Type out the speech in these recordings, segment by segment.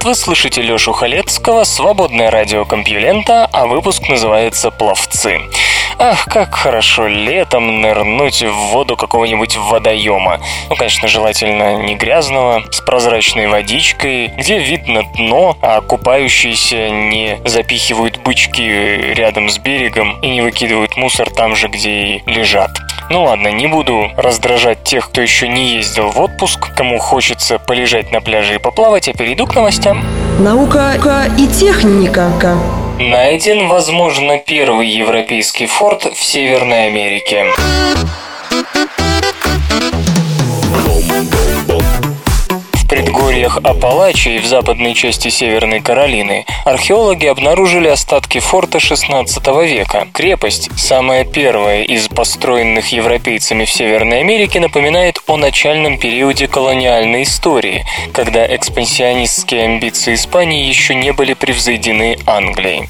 привет, вы слышите Лёшу Халецкого, свободное радио Компьюлента, а выпуск называется «Пловцы». Ах, как хорошо летом нырнуть в воду какого-нибудь водоема. Ну, конечно, желательно не грязного, с прозрачной водичкой, где видно дно, а купающиеся не запихивают бычки рядом с берегом и не выкидывают мусор там же, где и лежат. Ну ладно, не буду раздражать тех, кто еще не ездил в отпуск, кому хочется полежать на пляже и поплавать, а перейду к новостям. Наука и техника. Найден, возможно, первый европейский форт в Северной Америке. Предгорьях Апалачии в западной части Северной Каролины археологи обнаружили остатки форта 16 века. Крепость, самая первая из построенных европейцами в Северной Америке, напоминает о начальном периоде колониальной истории, когда экспансионистские амбиции Испании еще не были превзойдены Англией.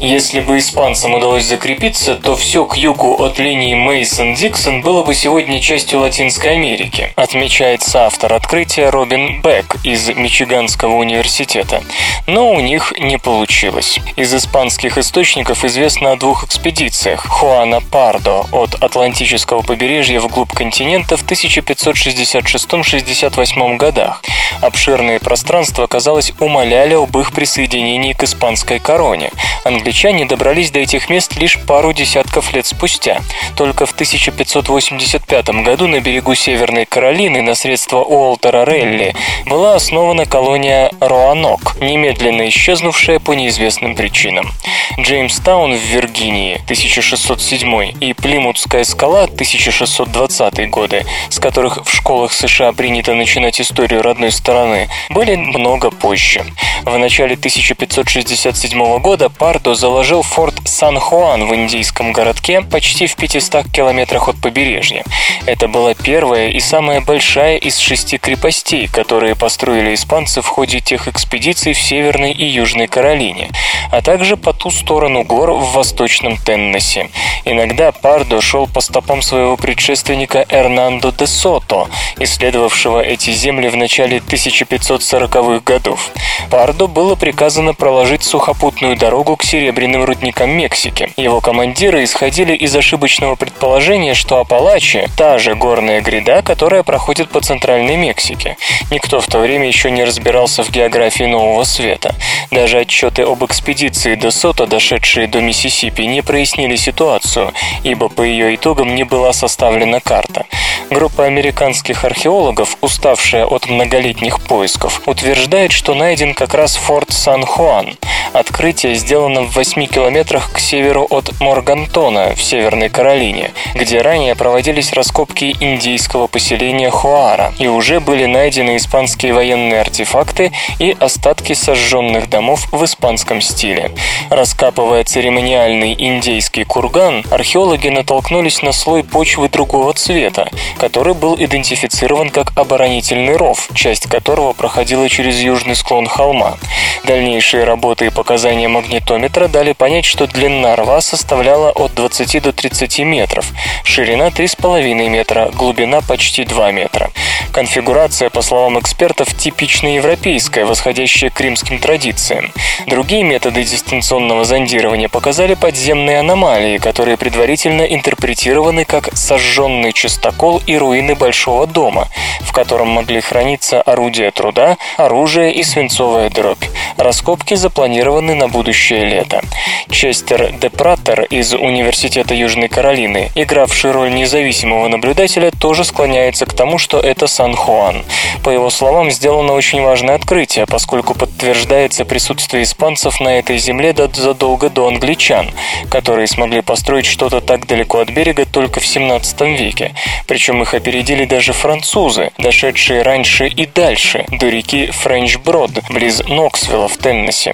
Если бы испанцам удалось закрепиться, то все к югу от линии Мейсон-Диксон было бы сегодня частью Латинской Америки, отмечает соавтор открытия Робин Бек из Мичиганского университета. Но у них не получилось. Из испанских источников известно о двух экспедициях. Хуана Пардо от Атлантического побережья вглубь континента в 1566-68 годах. Обширные пространства, казалось, умоляли об их присоединении к испанской короне. Англичане добрались до этих мест лишь пару десятков лет спустя. Только в 1585 году на берегу Северной Каролины на средства Уолтера Релли была основана колония Роанок, немедленно исчезнувшая по неизвестным причинам. Джеймстаун в Виргинии 1607 и Плимутская скала 1620 годы, с которых в школах США принято начинать историю родной стороны, были много позже. В начале 1567 года Пардо заложил форт Сан-Хуан в индийском городке почти в 500 километрах от побережья. Это была первая и самая большая из шести крепостей, которые построили испанцы в ходе тех экспедиций в Северной и Южной Каролине, а также по ту сторону гор в Восточном Теннессе. Иногда Пардо шел по стопам своего предшественника Эрнандо де Сото, исследовавшего эти земли в начале 1540-х годов. Пардо было приказано проложить сухопутную дорогу к серебряным рудникам Мексики. Его командиры исходили из ошибочного предположения, что Апалачи – та же горная гряда, которая проходит по центральной Мексике. Никто в то время еще не разбирался в географии Нового Света. Даже отчеты об экспедиции до Сота, дошедшие до Миссисипи, не прояснили ситуацию, ибо по ее итогам не была составлена карта. Группа американских археологов, уставшая от многолетних поисков, утверждает, что найден как раз форт Сан-Хуан. Открытие сделано в 8 километрах к северу от Моргантона в Северной Каролине, где ранее проводились раскопки индийского поселения Хуара, и уже были найдены испанские военные артефакты и остатки сожженных домов в испанском стиле. Раскапывая церемониальный индейский курган, археологи натолкнулись на слой почвы другого цвета, который был идентифицирован как оборонительный ров, часть которого проходила через южный склон холма. Дальнейшие работы и показания магнитометра дали понять, что длина рва составляла от 20 до 30 метров, ширина 3,5 метра, глубина почти 2 метра. Конфигурация, по словам экспертов, типично европейская, восходящая к римским традициям. Другие методы дистанционного зондирования показали подземные аномалии, которые предварительно интерпретированы как сожженный чистокол и руины большого дома, в котором могли храниться орудия труда, оружие и свинцовая дробь. Раскопки запланированы на будущее лето. Честер Депратер из Университета Южной Каролины, игравший роль независимого наблюдателя, тоже склоняется к тому, что это Сан-Хуан. По его словам, сделано очень важное открытие, поскольку подтверждается присутствие испанцев на этой земле задолго до англичан, которые смогли построить что-то так далеко от берега только в 17 веке. Причем их опередили даже французы, дошедшие раньше и дальше, до реки Френч-Брод, близ Ноксвилла в Теннесси.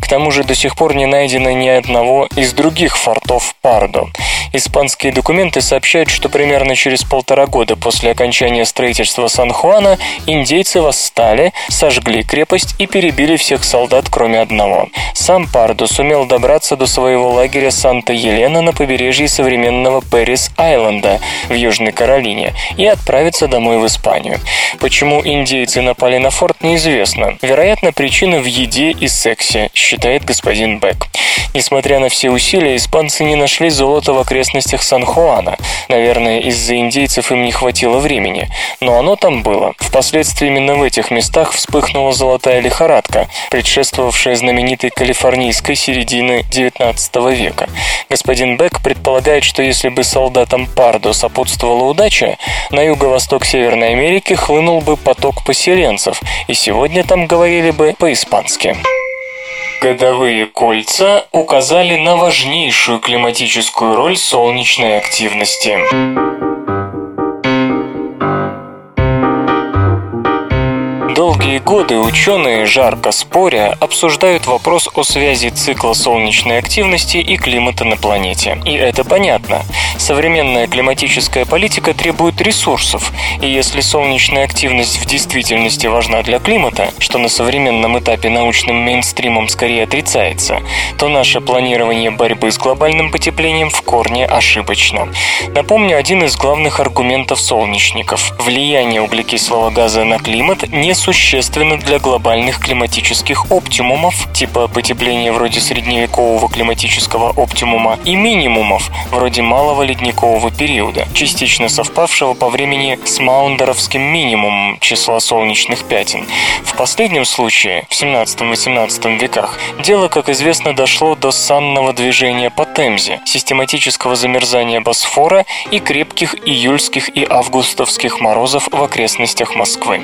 К тому же до сих пор не найдено ни одного из других фортов Пардо. Испанские документы сообщают, что примерно через полтора года после окончания строительства Сан-Хуана индейцы восстали, сожгли крепость и перебили всех солдат, кроме одного. Сам Пардо сумел добраться до своего лагеря Санта-Елена на побережье современного Пэрис-Айленда в Южной Каролине и отправиться домой в Испанию. Почему индейцы напали на форт, неизвестно. Вероятно, причина в еде и сексе, считает господин Бек. Несмотря на все усилия, испанцы не нашли золота в окрестностях Сан-Хуана. Наверное, из-за индейцев им не хватило времени. Но оно там было. Впоследствии именно в этих местах вспыхнула золотая лихорадка, предшествовавшая знаменитой калифорнийской середины XIX века. Господин Бек предполагает, что если бы солдатам Пардо сопутствовала удача, на юго-восток Северной Америки хлынул бы поток поселенцев, и сегодня там говорили бы по-испански. Годовые кольца указали на важнейшую климатическую роль солнечной активности. Долгие годы ученые, жарко споря, обсуждают вопрос о связи цикла солнечной активности и климата на планете. И это понятно. Современная климатическая политика требует ресурсов, и если солнечная активность в действительности важна для климата, что на современном этапе научным мейнстримом скорее отрицается, то наше планирование борьбы с глобальным потеплением в корне ошибочно. Напомню один из главных аргументов солнечников. Влияние углекислого газа на климат не существенно для глобальных климатических оптимумов, типа потепления вроде средневекового климатического оптимума, и минимумов, вроде малого ледникового периода, частично совпавшего по времени с маундеровским минимумом числа солнечных пятен. В последнем случае, в 17-18 веках, дело, как известно, дошло до санного движения по Темзе, систематического замерзания Босфора и крепких июльских и августовских морозов в окрестностях Москвы.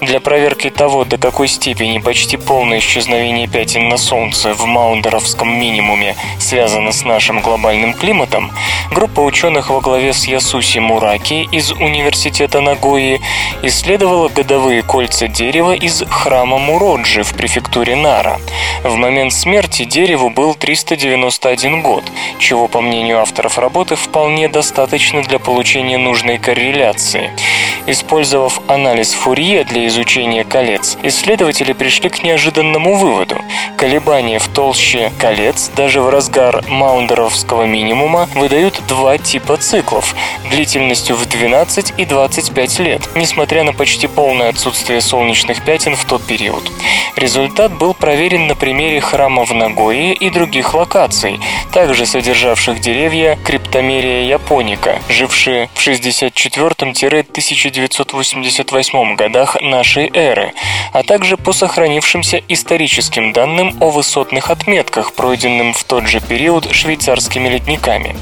Для проверки того, до какой степени почти полное исчезновение пятен на Солнце в Маундеровском минимуме связано с нашим глобальным климатом, группа ученых во главе с Ясуси Мураки из Университета Нагои исследовала годовые кольца дерева из храма Муроджи в префектуре Нара. В момент смерти дереву был 391 год, чего, по мнению авторов работы, вполне достаточно для получения нужной корреляции. Использовав анализ Фурье для изучения колец, исследователи пришли к неожиданному выводу. Колебания в толще колец даже в разгар маундеровского минимума выдают два типа циклов длительностью в 12 и 25 лет, несмотря на почти полное отсутствие солнечных пятен в тот период. Результат был проверен на примере храма в Нагое и других локаций, также содержавших деревья Криптомерия японика, жившие в 64-1988 годах нашей эры, а также по сохранившимся историческим данным о высотных отметках, пройденным в тот же период швейцарскими ледниками.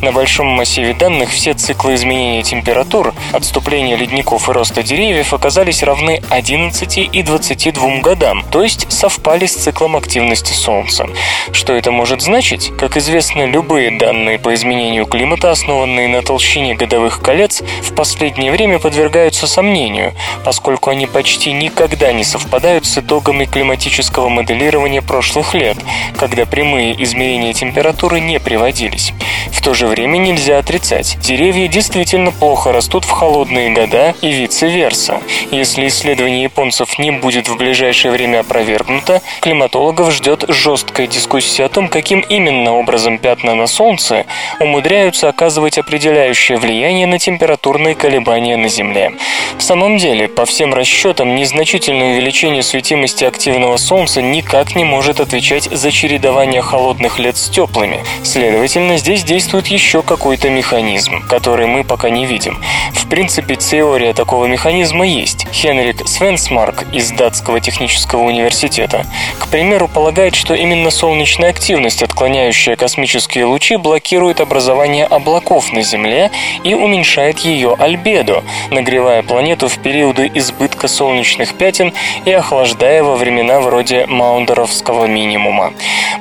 На большом массиве данных все циклы изменения температур, отступления ледников и роста деревьев оказались равны 11 и 22 годам, то есть совпали с циклом активности Солнца. Что это может значить? Как известно, любые данные по изменению климата, основанные на толщине годовых колец, в последнее время подвергаются сомнению, поскольку они почти никогда не совпадают с итогами климатического моделирования прошлых лет, когда прямые измерения температуры не приводились. В то же время нельзя отрицать, деревья действительно плохо растут в холодные года и vice-versa. Если исследование японцев не будет в ближайшее время опровергнуто, климатологов ждет жесткая дискуссия о том, каким именно образом пятна на Солнце умудряются оказывать определяющее влияние на температурные колебания на Земле. В самом деле, по всем расчетам, незначительное увеличение светимости активного Солнца никак не может отвечать за чередование холодных лет с теплыми. Следовательно, здесь действует еще какой-то механизм, который мы пока не видим. В принципе, теория такого механизма есть. Хенрик Свенсмарк из Датского технического университета, к примеру, полагает, что именно солнечная активность, отклоняющая космические лучи, блокирует образование облаков на Земле и уменьшает ее альбедо, нагревая планету в периоды избытка солнечных пятен и охлаждая во времена вроде Маундеровского минимума.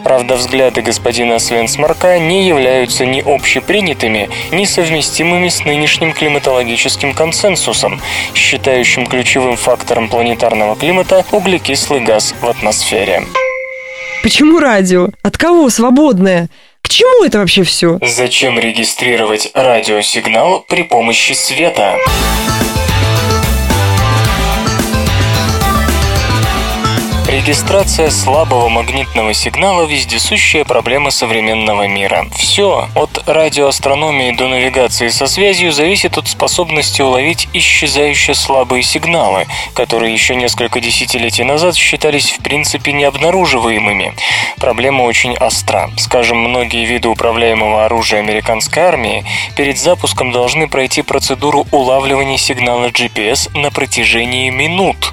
Правда, взгляды господина Свенсмарка не являются ни общепринятыми, ни совместимыми с нынешним климатологическим консенсусом, считающим ключевым фактором планетарного климата углекислый газ в атмосфере. Почему радио? От кого свободное? К чему это вообще все? Зачем регистрировать радиосигнал при помощи света? Регистрация слабого магнитного сигнала – вездесущая проблема современного мира. Все, от радиоастрономии до навигации со связью, зависит от способности уловить исчезающие слабые сигналы, которые еще несколько десятилетий назад считались в принципе необнаруживаемыми. Проблема очень остра. Скажем, многие виды управляемого оружия американской армии перед запуском должны пройти процедуру улавливания сигнала GPS на протяжении минут.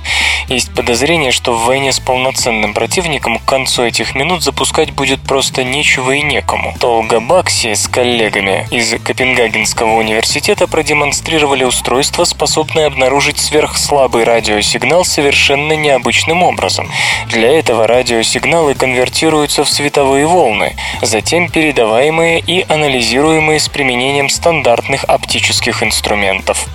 Есть подозрение, что в войне с полноценным противником к концу этих минут запускать будет просто нечего и некому. Толга Бакси с коллегами из Копенгагенского университета продемонстрировали устройство, способное обнаружить сверхслабый радиосигнал совершенно необычным образом. Для этого радиосигналы конвертируются в световые волны, затем передаваемые и анализируемые с применением стандартных оптических инструментов.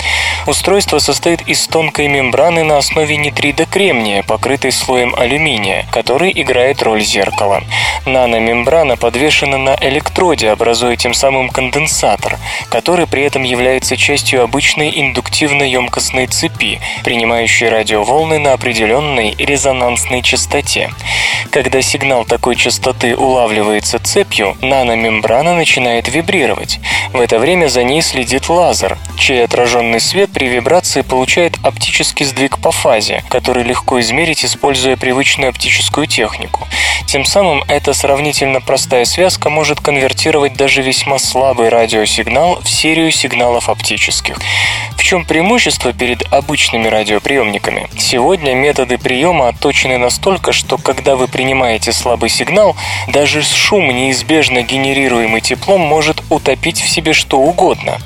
Устройство состоит из тонкой мембраны на основе нитрида кремния, покрытой слоем алюминия, который играет роль зеркала. Наномембрана подвешена на электроде, образуя тем самым конденсатор, который при этом является частью обычной индуктивно-емкостной цепи, принимающей радиоволны на определенной резонансной частоте. Когда сигнал такой частоты улавливается цепью, наномембрана начинает вибрировать. В это время за ней следит лазер, чей отраженный свет при вибрации получает оптический сдвиг по фазе, который легко измерить, используя привычную оптическую технику. Тем самым эта сравнительно простая связка может конвертировать даже весьма слабый радиосигнал в серию сигналов оптических. В чем преимущество перед обычными радиоприемниками? Сегодня методы приема отточены настолько, что когда вы принимаете слабый сигнал, даже шум, неизбежно генерируемый теплом, может утопить в себе что угодно.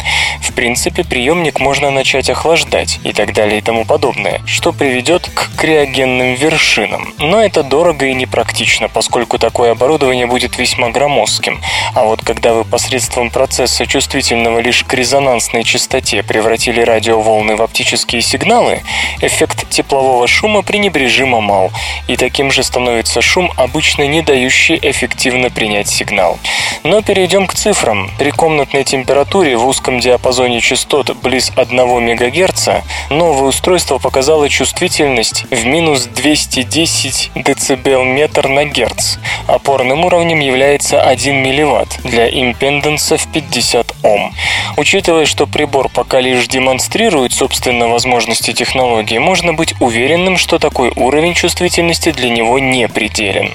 В принципе, приемник можно начать охлаждать и так далее и тому подобное, что приведет к криогенным вершинам. Но это дорого и непрактично, поскольку такое оборудование будет весьма громоздким. А вот когда вы посредством процесса, чувствительного лишь к резонансной частоте, превратили радиоволны в оптические сигналы, эффект теплового шума пренебрежимо мал, и таким же становится шум, обычно не дающий эффективно принять сигнал. Но перейдем к цифрам. При комнатной температуре в узком диапазоне частот близ 1 МГц новое устройство показало чувствительность в минус 210 дБ метр на Гц. Опорным уровнем является 1 мВт для импеденса в 50 Ом. Учитывая, что прибор пока лишь демонстрирует собственно возможности технологии, можно быть уверенным, что такой уровень чувствительности для него не пределен.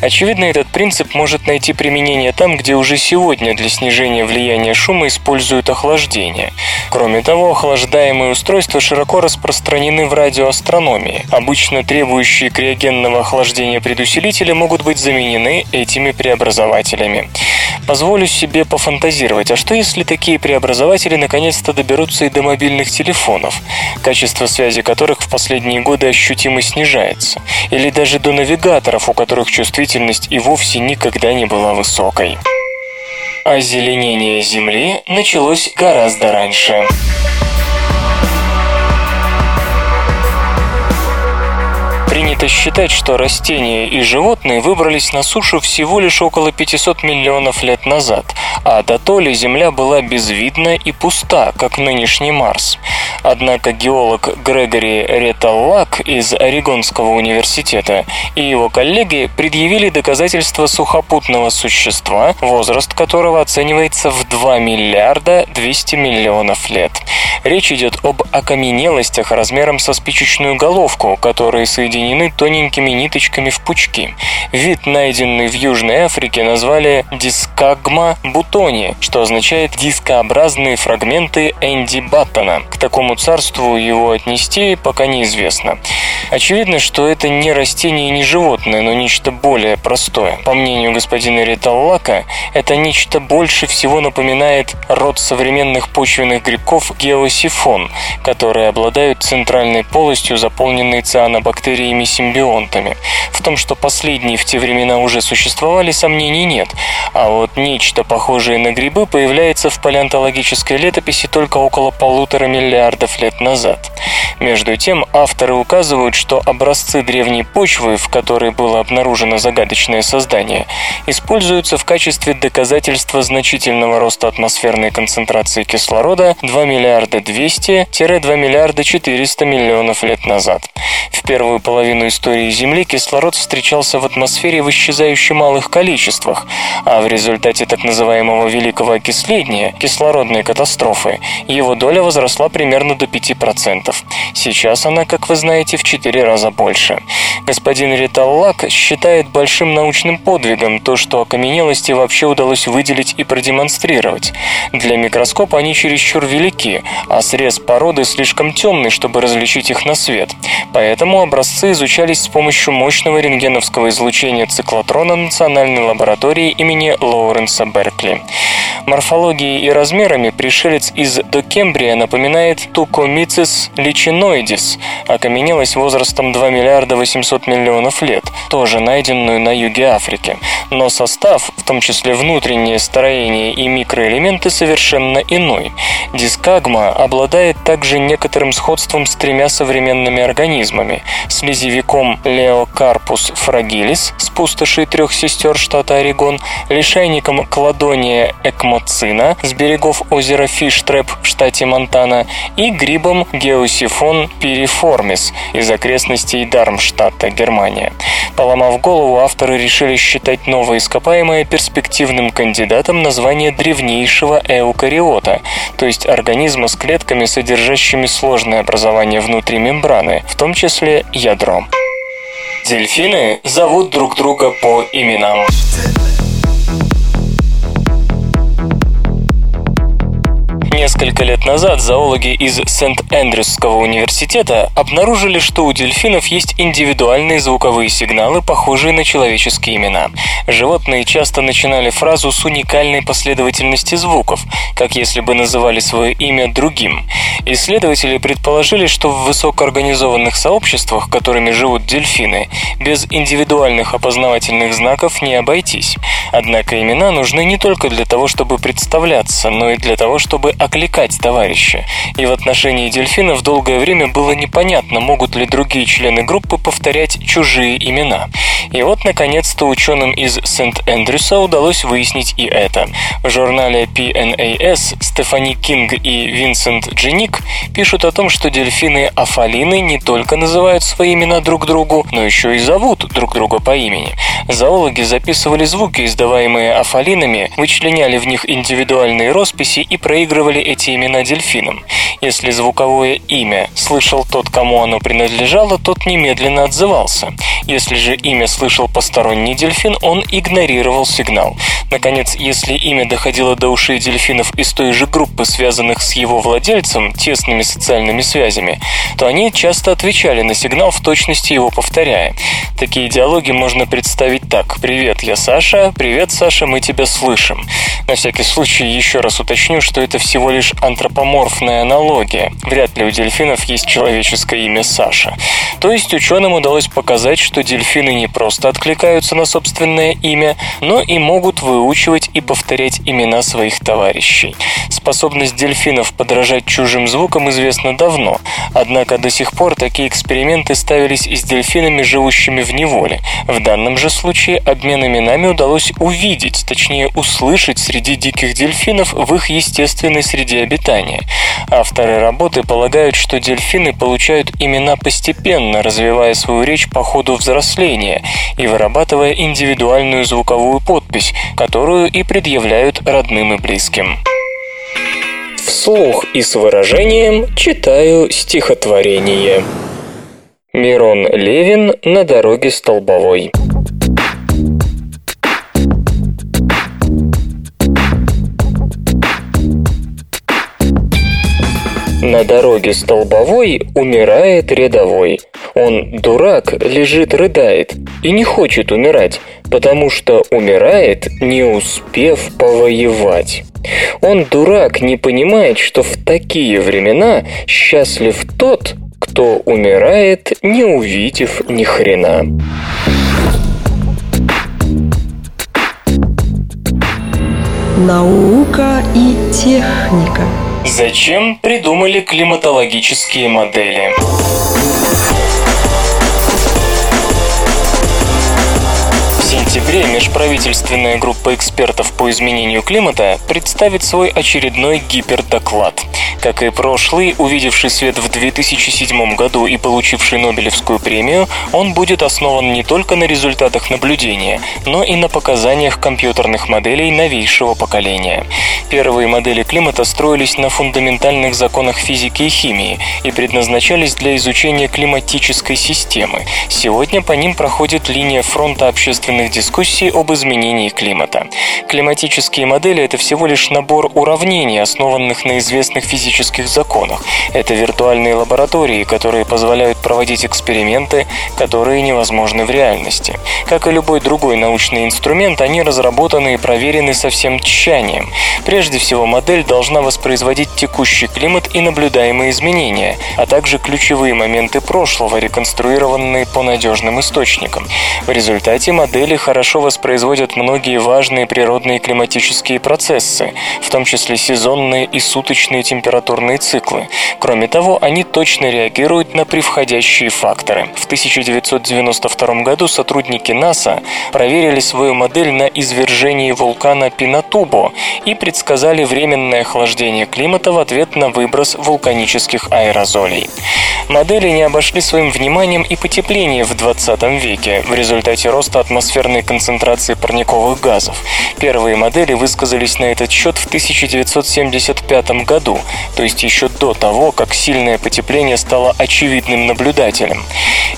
Очевидно, этот принцип может найти применение там, где уже сегодня для снижения влияния шума используют охлаждение. Кроме того, охлаждаемые устройства широко распространены в радиоастрономии. Обычно требующие криогенного охлаждения предусилителя могут быть заменены этими преобразователями. Позволю себе пофантазировать, а что если такие преобразователи наконец-то доберутся и до мобильных телефонов, качество связи которых в последние годы ощутимо снижается, или даже до навигаторов, у которых чувствительность и вовсе никогда не была высокой. Озеленение Земли началось гораздо раньше. Принято считать, что растения и животные выбрались на сушу всего лишь около 500 миллионов лет назад, а до то ли Земля была безвидна и пуста, как нынешний Марс. Однако геолог Грегори Реталлак из Орегонского университета и его коллеги предъявили доказательства сухопутного существа, возраст которого оценивается в 2 миллиарда 200 миллионов лет. Речь идет об окаменелостях размером со спичечную головку, которые соединены тоненькими ниточками в пучки. Вид, найденный в Южной Африке, назвали дискагма бутони, что означает дискообразные фрагменты Энди Баттона. К такому царству его отнести пока неизвестно. Очевидно, что это не растение и не животное, но нечто более простое. По мнению господина Риталлака, это нечто больше всего напоминает род современных почвенных грибков геосифон, которые обладают центральной полостью, заполненной цианобактериями-симбионтами. В том, что последние в те времена уже существовали, сомнений нет, а вот нечто похожее на грибы появляется в палеонтологической летописи только около полутора миллиардов лет назад. Между тем, авторы указывают, что образцы древней почвы, в которой было обнаружено загадочное создание, используются в качестве доказательства значительного роста атмосферной концентрации кислорода 2 миллиарда 200-2 миллиарда 400 миллионов лет назад. В первую половину истории Земли кислород встречался в атмосфере в исчезающе малых количествах, а в результате так называемого великого окисления, кислородной катастрофы, его доля возросла примерно до 5%. Сейчас она, как вы знаете, в 4 раза больше. Господин Риталлак считает большим научным подвигом то, что окаменелости вообще удалось выделить и продемонстрировать. Для микроскопа они чересчур велики, а срез породы слишком темный, чтобы различить их на свет. Поэтому образцы изучались с помощью мощного рентгеновского излучения циклотрона Национальной лаборатории имени Лоуренса Беркли. Морфологией и размерами пришелец из Докембрия напоминает Тукомицис личиноидис, окаменелость возрастом 2 миллиарда 800 миллионов лет, тоже найденную на юге Африки. Но состав, в том числе внутреннее строение и микроэлементы, совершенно иной. Дискагма обладает также некоторым сходством с тремя современными организмами – слезевиком Леокарпус фрагилис с пустоши трех сестер штата Орегон, лишайником Кладония экмоцина с берегов озера Фиштрэп в штате Монтана и грибом Геосифон пириформис из окрестностей Дармштадта, Германия. Поломав голову, авторы решили считать новое ископаемое перспективным кандидатом на звание древнейшего эукариота, то есть организма с клетками, содержащими сложное образование внутри мембраны, в том числе ядро. Дельфины зовут друг друга по именам. Несколько лет назад зоологи из Сент-Эндрюсского университета обнаружили, что у дельфинов есть индивидуальные звуковые сигналы, похожие на человеческие имена. Животные часто начинали фразу с уникальной последовательности звуков, как если бы называли свое имя другим. Исследователи предположили, что в высокоорганизованных сообществах, которыми живут дельфины, без индивидуальных опознавательных знаков не обойтись. Однако имена нужны не только для того, чтобы представляться, но и для того, чтобы окликать товарища. И в отношении дельфинов долгое время было непонятно, могут ли другие члены группы повторять чужие имена. И вот, наконец-то, ученым из Сент-Эндрюса удалось выяснить и это. В журнале PNAS Стефани Кинг и Винсент Дженик пишут о том, что дельфины афалины не только называют свои имена друг другу, но еще и зовут друг друга по имени. Зоологи записывали звуки, издаваемые афалинами, вычленяли в них индивидуальные росписи и проигрывали эти имена дельфинам. Если звуковое имя слышал тот, кому оно принадлежало, тот немедленно отзывался. Если же имя слышал посторонний дельфин, он игнорировал сигнал. Наконец, если имя доходило до ушей дельфинов из той же группы, связанных с его владельцем тесными социальными связями, то они часто отвечали на сигнал в точности его повторяя. Такие диалоги можно представить так. «Привет, я Саша. Привет, Саша, мы тебя слышим». На всякий случай еще раз уточню, что это всего лишь антропоморфная аналогия. Вряд ли у дельфинов есть человеческое имя Саша. То есть ученым удалось показать, что дельфины не просто откликаются на собственное имя, но и могут выучивать и повторять имена своих товарищей. Способность дельфинов подражать чужим звукам известна давно, однако до сих пор такие эксперименты ставились и с дельфинами, живущими в неволе. В данном же случае обмен именами удалось увидеть, точнее услышать среди диких дельфинов в их естественной среде обитания. Авторы работы полагают, что дельфины получают имена постепенно, развивая свою речь по ходу взросления и вырабатывая индивидуальную звуковую подпись, которую и предъявляют родным и близким. Вслух и с выражением читаю стихотворение. Мирон Левин на дороге столбовой. На дороге столбовой умирает рядовой. Он, дурак, лежит, рыдает и не хочет умирать, потому что умирает, не успев повоевать. Он, дурак, не понимает, что в такие времена счастлив тот, кто умирает, не увидев ни хрена. Наука и техника. Зачем придумали климатологические модели? Сентябре межправительственная группа экспертов по изменению климата представит свой очередной гипердоклад. Как и прошлый, увидевший свет в 2007 году и получивший Нобелевскую премию, он будет основан не только на результатах наблюдения, но и на показаниях компьютерных моделей новейшего поколения. Первые модели климата строились на фундаментальных законах физики и химии и предназначались для изучения климатической системы. Сегодня по ним проходит линия фронта общественных дискуссий об изменении климата. Климатические модели – это всего лишь набор уравнений, основанных на известных физических законах. Это виртуальные лаборатории, которые позволяют проводить эксперименты, которые невозможны в реальности. Как и любой другой научный инструмент, они разработаны и проверены со всем тщанием. Прежде всего, модель должна воспроизводить текущий климат и наблюдаемые изменения, а также ключевые моменты прошлого, реконструированные по надежным источникам. В результате модели хорошо воспроизводят многие важные природные климатические процессы, в том числе сезонные и суточные температурные циклы. Кроме того, они точно реагируют на превходящие факторы. В 1992 году сотрудники НАСА проверили свою модель на извержении вулкана Пинатубо и предсказали временное охлаждение климата в ответ на выброс вулканических аэрозолей. Модели не обошли своим вниманием и потепление в 20 веке в результате роста атмосферной повышенной концентрации парниковых газов. Первые модели высказались на этот счет в 1975 году, то есть еще до того, как сильное потепление стало очевидным наблюдателем.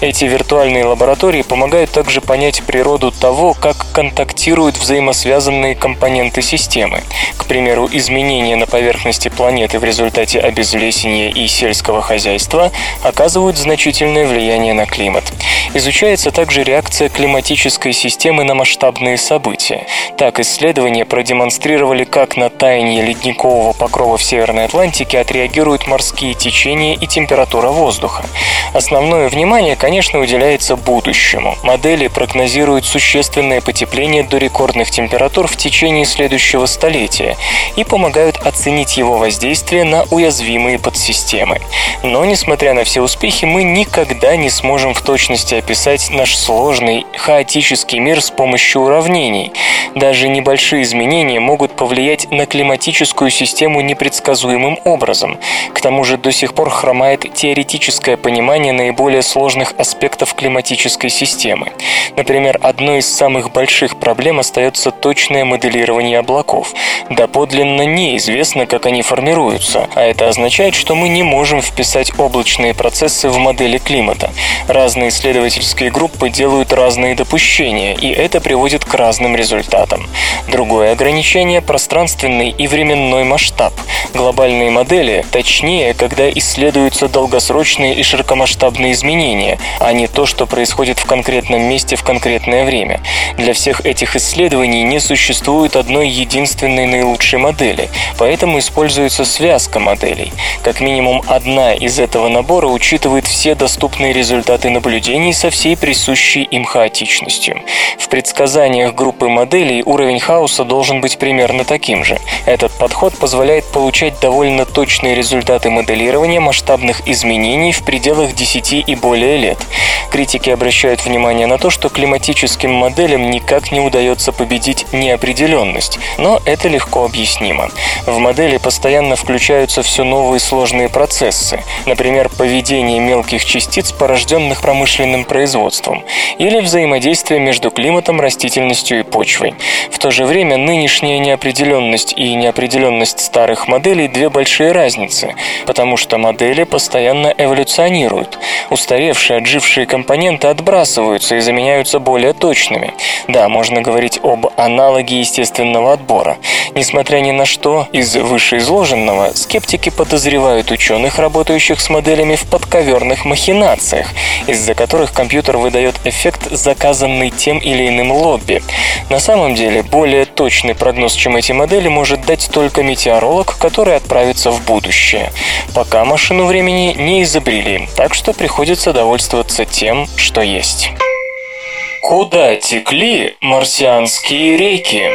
Эти виртуальные лаборатории помогают также понять природу того, как контактируют взаимосвязанные компоненты системы. К примеру, изменения на поверхности планеты в результате обезлесения и сельского хозяйства оказывают значительное влияние на климат. Изучается также реакция климатической системы системы на масштабные события. Так, исследования продемонстрировали, как на таяние ледникового покрова в Северной Атлантике отреагируют морские течения и температура воздуха. Основное внимание, конечно, уделяется будущему. Модели прогнозируют существенное потепление до рекордных температур в течение следующего столетия и помогают оценить его воздействие на уязвимые подсистемы. Но, несмотря на все успехи, мы никогда не сможем в точности описать наш сложный, хаотический мир с помощью уравнений. Даже небольшие изменения могут повлиять на климатическую систему непредсказуемым образом. К тому же до сих пор хромает теоретическое понимание наиболее сложных аспектов климатической системы. Например, одной из самых больших проблем остается точное моделирование облаков. Доподлинно неизвестно, как они формируются, а это означает, что мы не можем вписать облачные процессы в модели климата. Разные исследовательские группы делают разные допущения, и это приводит к разным результатам. Другое ограничение – пространственный и временной масштаб. Глобальные модели точнее, когда исследуются долгосрочные и широкомасштабные изменения, а не то, что происходит в конкретном месте в конкретное время. Для всех этих исследований не существует одной единственной наилучшей модели, поэтому используется связка моделей. Как минимум одна из этого набора учитывает все доступные результаты наблюдений со всей присущей им хаотичностью. В предсказаниях группы моделей уровень хаоса должен быть примерно таким же. Этот подход позволяет получать довольно точные результаты моделирования масштабных изменений в пределах 10 и более лет. Критики обращают внимание на то, что климатическим моделям никак не удается победить неопределенность, но это легко объяснимо. В модели постоянно включаются все новые сложные процессы, например, поведение мелких частиц, порожденных промышленным производством, или взаимодействие между климатом, растительностью и почвой. В то же время нынешняя неопределенность и неопределенность старых моделей две большие разницы, потому что модели постоянно эволюционируют. Устаревшие, отжившие компоненты отбрасываются и заменяются более точными. Да, можно говорить об аналоге естественного отбора. Несмотря ни на что, из вышеизложенного скептики подозревают ученых, работающих с моделями в подковерных махинациях, из-за которых компьютер выдает эффект, заказанный тем или иным лобби. На самом деле, более точный прогноз, чем эти модели, может дать только метеоролог, который отправится в будущее. Пока машину времени не изобрели, так что приходится довольствоваться тем, что есть. Куда текли марсианские реки?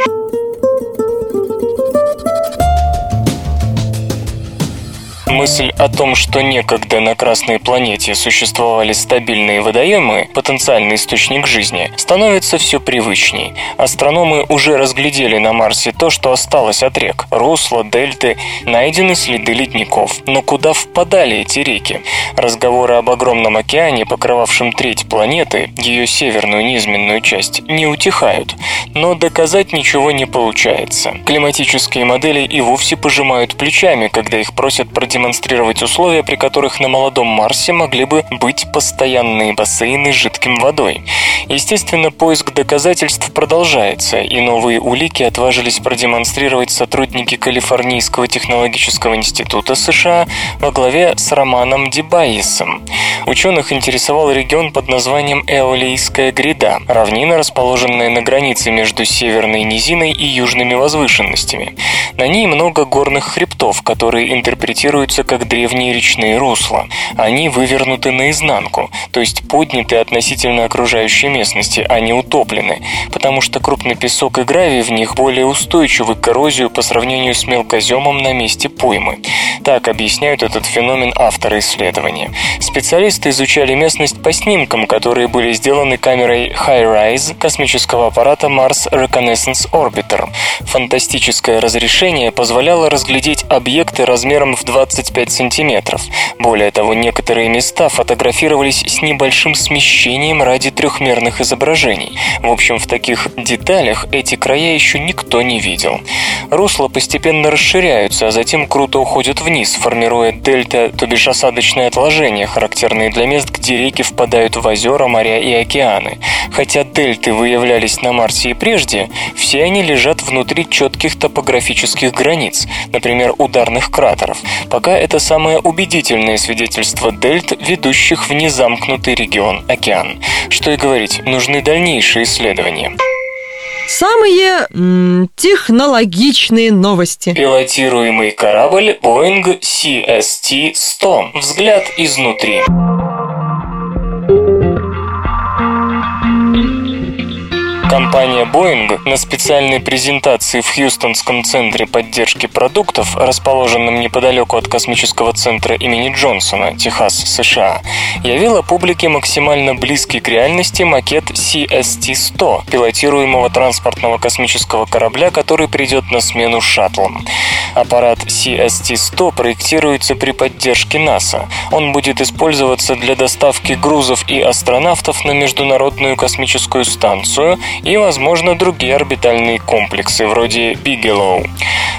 Мысль о том, что некогда на Красной планете существовали стабильные водоемы, потенциальный источник жизни, становится все привычней. Астрономы уже разглядели на Марсе то, что осталось от рек. Русла, дельты, найдены следы ледников. Но куда впадали эти реки? Разговоры об огромном океане, покрывавшем треть планеты, ее северную низменную часть, не утихают. Но доказать ничего не получается. Климатические модели и вовсе пожимают плечами, когда их просят продемонстрировать продемонстрировать условия, при которых на молодом Марсе могли бы быть постоянные бассейны с жидким водой. Естественно, поиск доказательств продолжается, и новые улики отважились продемонстрировать сотрудники Калифорнийского технологического института США во главе с Романом Дебайесом. Ученых интересовал регион под названием Эолийская гряда, равнина, расположенная на границе между северной низиной и южными возвышенностями. На ней много горных хребтов, которые интерпретируют используются как древние речные русла. Они вывернуты наизнанку, то есть подняты относительно окружающей местности, а не утоплены, потому что крупный песок и гравий в них более устойчивы к коррозию по сравнению с мелкоземом на месте поймы. Так объясняют этот феномен авторы исследования. Специалисты изучали местность по снимкам, которые были сделаны камерой High-Rise космического аппарата Mars Reconnaissance Orbiter. Фантастическое разрешение позволяло разглядеть объекты размером в 20 25 сантиметров. Более того, некоторые места фотографировались с небольшим смещением ради трехмерных изображений. В общем, в таких деталях эти края еще никто не видел. Русла постепенно расширяются, а затем круто уходят вниз, формируя дельта, то бишь осадочные отложения, характерные для мест, где реки впадают в озера, моря и океаны. Хотя дельты выявлялись на Марсе и прежде, все они лежат внутри четких топографических границ, например, ударных кратеров. Пока это самое убедительное свидетельство дельт, ведущих в незамкнутый регион океан. Что и говорить, нужны дальнейшие исследования. Самые м, технологичные новости. Пилотируемый корабль Boeing CST-100. Взгляд изнутри. Компания Boeing на специальной презентации в Хьюстонском центре поддержки продуктов, расположенном неподалеку от космического центра имени Джонсона, Техас, США, явила публике максимально близкий к реальности макет CST-100, пилотируемого транспортного космического корабля, который придет на смену шаттлам. Аппарат CST-100 проектируется при поддержке НАСА. Он будет использоваться для доставки грузов и астронавтов на Международную космическую станцию и, возможно, другие орбитальные комплексы, вроде Бигелоу.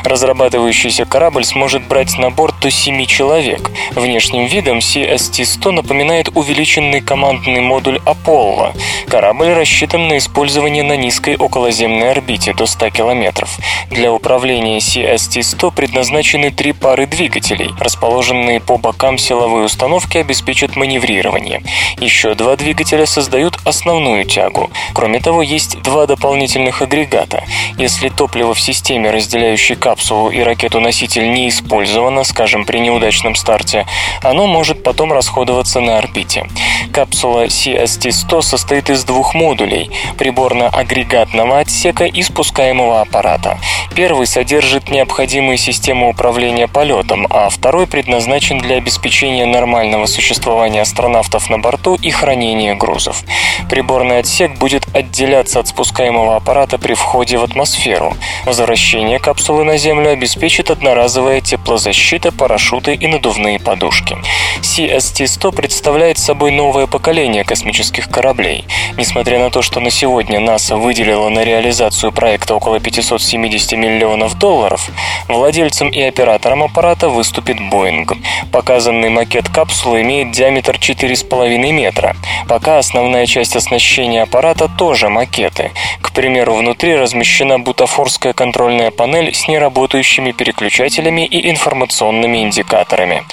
Разрабатывающийся корабль сможет брать на борт до 7 человек. Внешним видом CST-100 напоминает увеличенный командный модуль Apollo. Корабль рассчитан на использование на низкой околоземной орбите до 100 километров. Для управления CST-100 предназначены три пары двигателей. Расположенные по бокам силовой установки обеспечат маневрирование. Еще два двигателя создают основную тягу. Кроме того, есть два дополнительных агрегата. Если топливо в системе, разделяющей капсулу и ракету-носитель, не использовано, скажем, при неудачном старте, оно может потом расходоваться на орбите. Капсула CST-100 состоит из двух модулей – приборно-агрегатного отсека и спускаемого аппарата. Первый содержит необходимые системы управления полетом, а второй предназначен для обеспечения нормального существования астронавтов на борту и хранения грузов. Приборный отсек будет отделяться от спускаемого аппарата при входе в атмосферу. Возвращение капсулы на Землю обеспечит одноразовая теплозащита, парашюты и надувные подушки. CST-100 представляет собой новое поколение космических кораблей. Несмотря на то, что на сегодня НАСА выделила на реализацию проекта около 570 миллионов долларов, Владельцем и оператором аппарата выступит Boeing. Показанный макет капсулы имеет диаметр 4,5 метра. Пока основная часть оснащения аппарата тоже макеты. К примеру, внутри размещена бутафорская контрольная панель с неработающими переключателями и информационными индикаторами.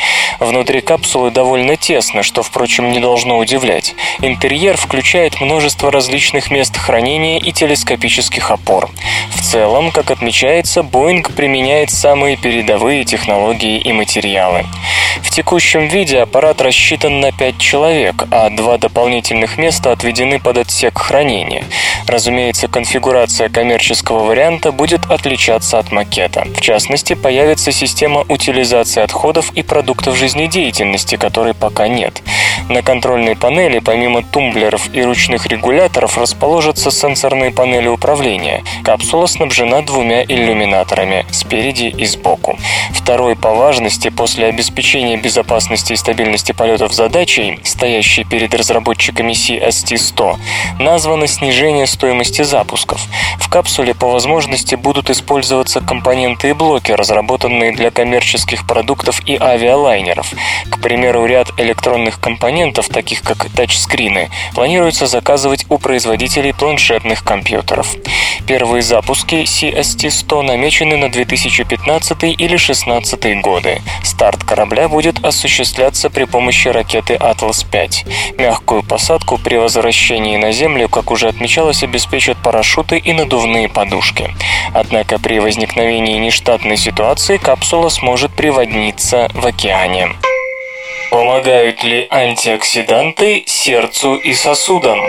Внутри капсулы довольно тесно, что, впрочем, не должно удивлять. Интерьер включает множество различных мест хранения и телескопических опор. В целом, как отмечается, Boeing применяет самые передовые технологии и материалы. В текущем виде аппарат рассчитан на 5 человек, а два дополнительных места отведены под отсек хранения. Разумеется, конфигурация коммерческого варианта будет отличаться от макета. В частности, появится система утилизации отходов и продуктов жизнедеятельности, которой пока нет. На контрольной панели, помимо тумблеров и ручных регуляторов, расположатся сенсорные панели управления. Капсула снабжена двумя иллюминаторами – спереди и сбоку. Второй по важности после обеспечения безопасности и стабильности полетов задачей, стоящей перед разработчиками CST-100, названо снижение стоимости запусков. В капсуле по возможности будут использоваться компоненты и блоки, разработанные для коммерческих продуктов и авиалайнеров. К примеру, ряд электронных компонентов, таких как тачскрины, планируется заказывать у производителей планшетных компьютеров. Первые запуски CST-100 намечены на 2015 или 2016 годы. Старт корабля будет осуществляться при помощи ракеты «Атлас-5». Мягкую посадку при возвращении на Землю, как уже отмечалось, обеспечат парашюты и надувные подушки. Однако при возникновении нештатной ситуации капсула сможет приводниться в океане. Помогают ли антиоксиданты сердцу и сосудам?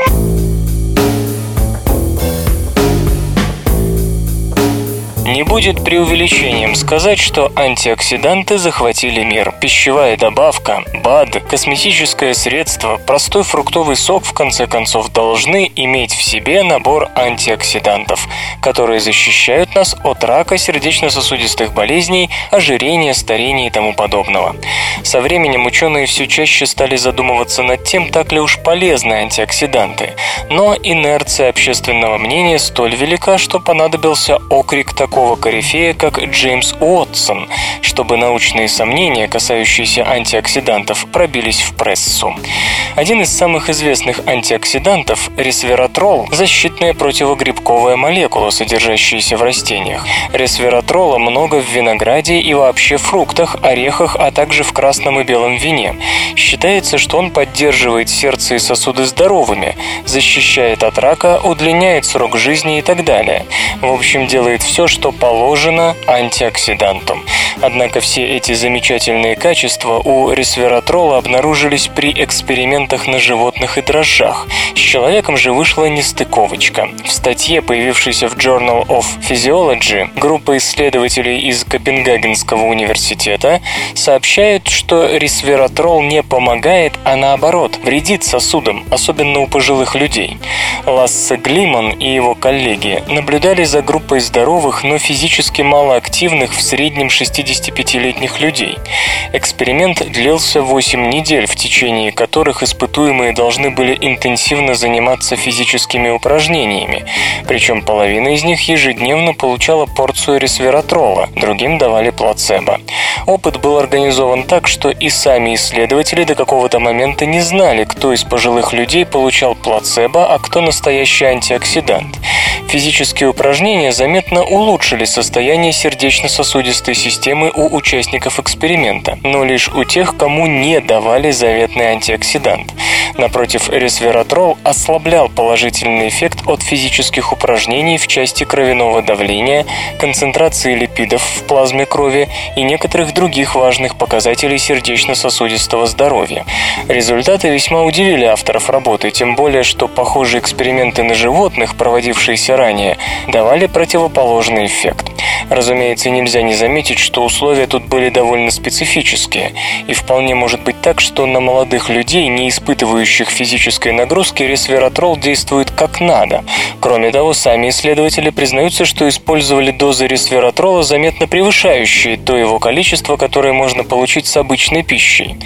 Не будет преувеличением сказать, что антиоксиданты захватили мир. Пищевая добавка, БАД, косметическое средство, простой фруктовый сок в конце концов должны иметь в себе набор антиоксидантов, которые защищают нас от рака, сердечно-сосудистых болезней, ожирения, старения и тому подобного. Со временем ученые все чаще стали задумываться над тем, так ли уж полезны антиоксиданты. Но инерция общественного мнения столь велика, что понадобился окрик такого такого корифея, как Джеймс Уотсон, чтобы научные сомнения, касающиеся антиоксидантов, пробились в прессу. Один из самых известных антиоксидантов – ресвератрол – защитная противогрибковая молекула, содержащаяся в растениях. Ресвератрола много в винограде и вообще фруктах, орехах, а также в красном и белом вине. Считается, что он поддерживает сердце и сосуды здоровыми, защищает от рака, удлиняет срок жизни и так далее. В общем, делает все, что положено антиоксидантам. Однако все эти замечательные качества у ресвератрола обнаружились при экспериментах на животных и дрожжах. С человеком же вышла нестыковочка. В статье, появившейся в Journal of Physiology, группа исследователей из Копенгагенского университета сообщают, что ресвератрол не помогает, а наоборот, вредит сосудам, особенно у пожилых людей. Лассе Глиман и его коллеги наблюдали за группой здоровых, но физически малоактивных в среднем 65-летних людей. Эксперимент длился 8 недель, в течение которых испытуемые должны были интенсивно заниматься физическими упражнениями, причем половина из них ежедневно получала порцию ресвератрола, другим давали плацебо. Опыт был организован так, что и сами исследователи до какого-то момента не знали, кто из пожилых людей получал плацебо, а кто настоящий антиоксидант. Физические упражнения заметно улучшили состояние сердечно-сосудистой системы у участников эксперимента, но лишь у тех, кому не давали заветный антиоксидант. Напротив, ресвератрол ослаблял положительный эффект от физических упражнений в части кровяного давления, концентрации липидов в плазме крови и некоторых других важных показателей сердечно-сосудистого здоровья. Результаты весьма удивили авторов работы, тем более, что похожие эксперименты на животных, проводившиеся ранее, давали противоположный эффект. Разумеется, нельзя не заметить, что условия тут были довольно специфические, и вполне может быть так, что на молодых людей, не испытывающих физической нагрузки, ресвератрол действует как надо. Кроме того, сами исследователи признаются, что использовали дозы ресвератрола, заметно превышающие то его количество, которое можно получить с обычной пищей.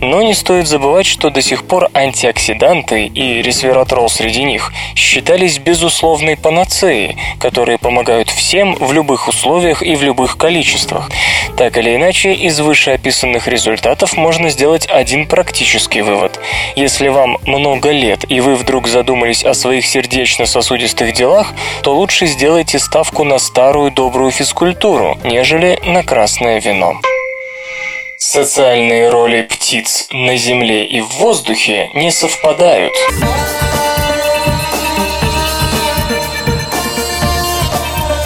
Но не стоит забывать, что до сих пор антиоксиданты и ресвератрол среди них считались безусловной панацеей, которые помогают всем в любых условиях и в любых количествах. Так или иначе, из вышеописанных результатов можно сделать один практический вывод. Если вам много лет и вы вдруг задумались о своих сердечно-сосудистых делах, то лучше сделайте ставку на старую добрую физкультуру, нежели на красное вино. Социальные роли птиц на Земле и в воздухе не совпадают.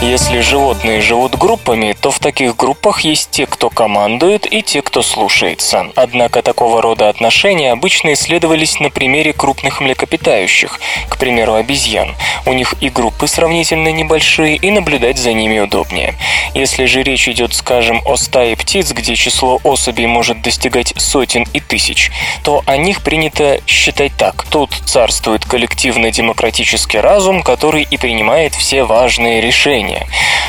Если животные живут группами, то в таких группах есть те, кто командует, и те, кто слушается. Однако такого рода отношения обычно исследовались на примере крупных млекопитающих, к примеру, обезьян. У них и группы сравнительно небольшие, и наблюдать за ними удобнее. Если же речь идет, скажем, о стае птиц, где число особей может достигать сотен и тысяч, то о них принято считать так. Тут царствует коллективно-демократический разум, который и принимает все важные решения общения.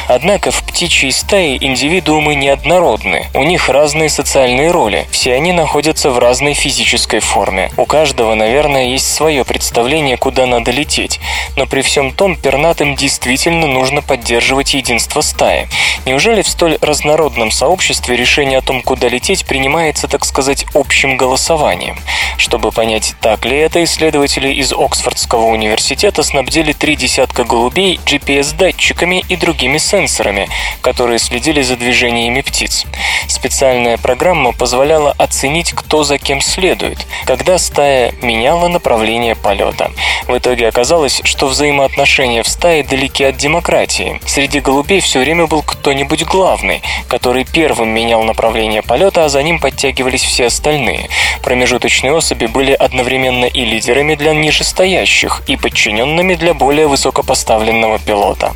Однако в птичьей стае индивидуумы неоднородны, у них разные социальные роли, все они находятся в разной физической форме. У каждого, наверное, есть свое представление, куда надо лететь, но при всем том пернатым действительно нужно поддерживать единство стаи. Неужели в столь разнородном сообществе решение о том, куда лететь, принимается, так сказать, общим голосованием? Чтобы понять, так ли это, исследователи из Оксфордского университета снабдили три десятка голубей GPS-датчиками и другими сенсорами, которые следили за движениями птиц. Специальная программа позволяла оценить, кто за кем следует, когда стая меняла направление полета. В итоге оказалось, что взаимоотношения в стае далеки от демократии. Среди голубей все время был кто-нибудь главный, который первым менял направление полета, а за ним подтягивались все остальные. Промежуточные особи были одновременно и лидерами для нижестоящих, и подчиненными для более высокопоставленного пилота.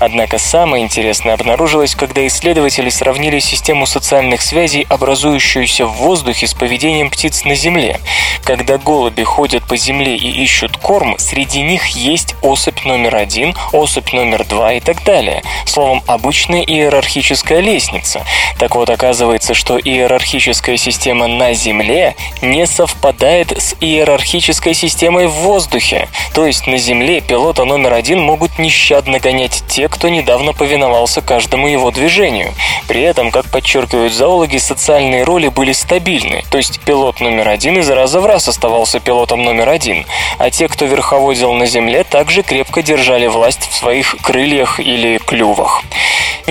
Однако самое интересное обнаружилось, когда исследователи сравнили систему социальных связей, образующуюся в воздухе с поведением птиц на Земле. Когда голуби ходят по Земле и ищут корм, среди них есть особь номер один, особь номер два и так далее. Словом, обычная иерархическая лестница. Так вот, оказывается, что иерархическая система на Земле не совпадает с иерархической системой в воздухе. То есть на Земле пилота номер один могут нещадно гонять те, кто недавно повиновался каждому его движению. При этом, как подчеркивают зоологи, социальные роли были стабильны, то есть пилот номер один из раза в раз оставался пилотом номер один, а те, кто верховодил на Земле, также крепко держали власть в своих крыльях или клювах.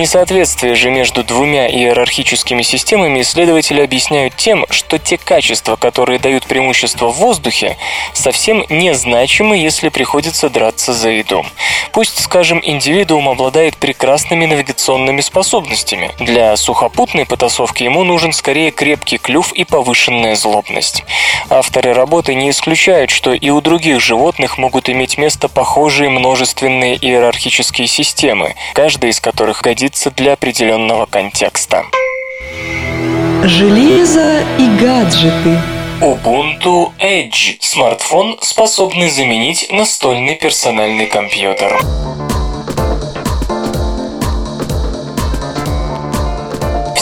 Несоответствие же между двумя иерархическими системами исследователи объясняют тем, что те качества, которые дают преимущество в воздухе, совсем незначимы, если приходится драться за еду. Пусть, скажем, индивидуум обладает прекрасными навигационными способностями. Для сухопутной потасовки ему нужен скорее крепкий клюв и повышенная злобность. Авторы работы не исключают, что и у других животных могут иметь место похожие множественные иерархические системы, каждая из которых годится для определенного контекста. Железо и гаджеты. Ubuntu Edge – смартфон, способный заменить настольный персональный компьютер.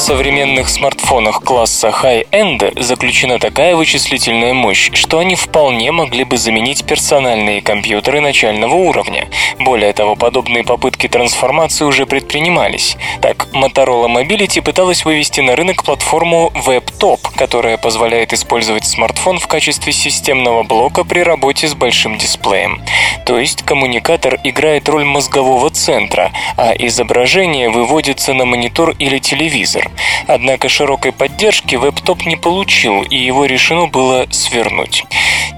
Современных смартфонах класса High-End заключена такая вычислительная мощь, что они вполне могли бы заменить персональные компьютеры начального уровня. Более того, подобные попытки трансформации уже предпринимались. Так, Motorola Mobility пыталась вывести на рынок платформу WebTop, которая позволяет использовать смартфон в качестве системного блока при работе с большим дисплеем. То есть коммуникатор играет роль мозгового центра, а изображение выводится на монитор или телевизор. Однако широкой поддержки WebTop не получил, и его решено было свернуть.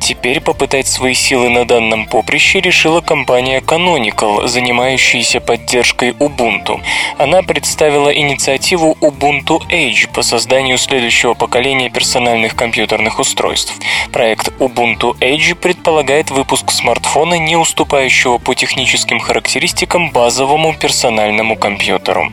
Теперь попытать свои силы на данном поприще решила компания Canonical, занимающаяся поддержкой Ubuntu. Она представила инициативу Ubuntu Age по созданию следующего поколения персональных компьютерных устройств. Проект Ubuntu Age предполагает выпуск смартфона, не уступающего по техническим характеристикам базовому персональному компьютеру.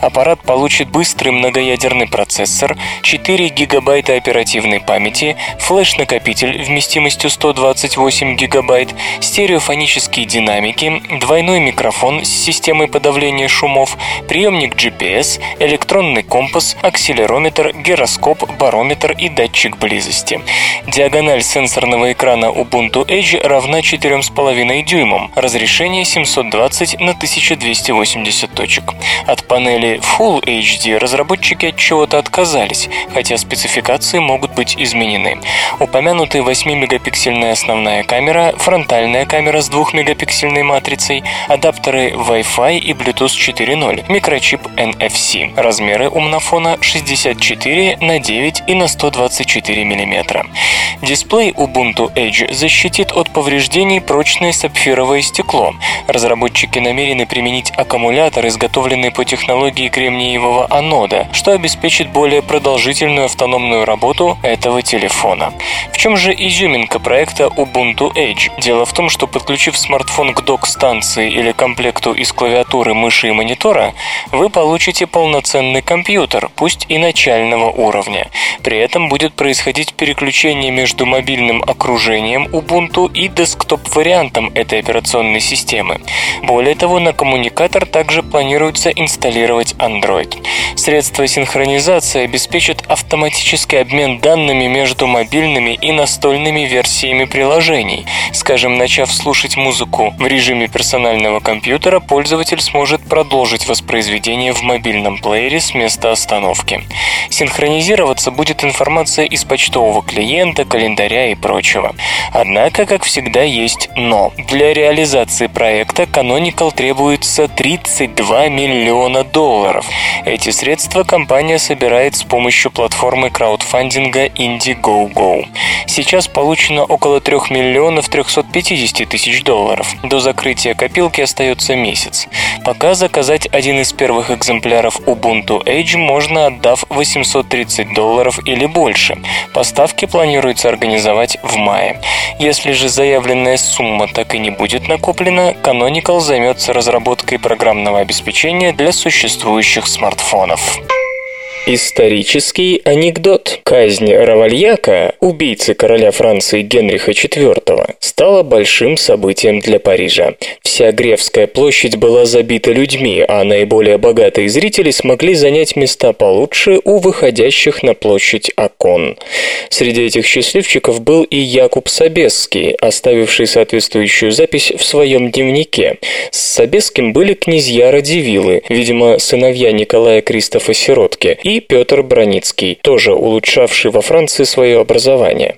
Аппарат получит быстрый многоядерный процессор, 4 гигабайта оперативной памяти, флеш-накопитель вместимостью 128 гигабайт, стереофонические динамики, двойной микрофон с системой подавления шумов, приемник GPS, электронный компас, акселерометр, гироскоп, барометр и датчик близости. Диагональ сенсорного экрана Ubuntu Edge равна 4,5 дюймам, разрешение 720 на 1280 точек. От панели Full HD разработчики от чего-то отказались, хотя спецификации могут быть изменены. Упомянуты 8-мегапиксельная основная камера, фронтальная камера с 2-мегапиксельной матрицей, адаптеры Wi-Fi и Bluetooth 4.0, микрочип NFC. Размеры умнофона 64 на 9 и на 124 мм. Дисплей Ubuntu Edge защитит от повреждений прочное сапфировое стекло. Разработчики намерены применить аккумулятор, изготовленный по технологии кремниевого анода, что обеспечит более продолжительную автономную работу этого телефона. В чем же изюминка проекта Ubuntu Edge? Дело в том, что подключив смартфон к док-станции или комплекту из клавиатуры, мыши и монитора, вы получите полноценный компьютер, пусть и начального уровня. При этом будет происходить переключение между мобильным окружением Ubuntu и десктоп-вариантом этой операционной системы. Более того, на коммуникатор также планируется инсталлировать Android. Средства синхронизации обеспечат автоматический обмен данными между мобильными и настольными версиями приложений. Скажем, начав слушать музыку в режиме персонального компьютера, пользователь сможет продолжить воспроизведение в мобильном плеере с места остановки. Синхронизироваться будет информация из почтового клиента, календаря и прочего. Однако, как всегда, есть «но». Для реализации проекта Canonical требуется 32 миллиона долларов. Эти средства компания собирает с помощью платформы краудфандинга Indiegogo. Сейчас получено около 3 миллионов 350 тысяч долларов. До закрытия копилки остается месяц. Пока заказать один из первых экземпляров Ubuntu Edge можно, отдав 830 долларов или больше. Поставки планируется организовать в мае. Если же заявленная сумма так и не будет накоплена, Canonical займется разработкой программного обеспечения для существующих смартфонов. Исторический анекдот. Казнь Равальяка, убийцы короля Франции Генриха IV, стала большим событием для Парижа. Вся Гревская площадь была забита людьми, а наиболее богатые зрители смогли занять места получше у выходящих на площадь окон. Среди этих счастливчиков был и Якуб Собесский, оставивший соответствующую запись в своем дневнике. С Собеским были князья Радивилы, видимо, сыновья Николая Кристофа Сиротки, и Петр Броницкий, тоже улучшавший во Франции свое образование.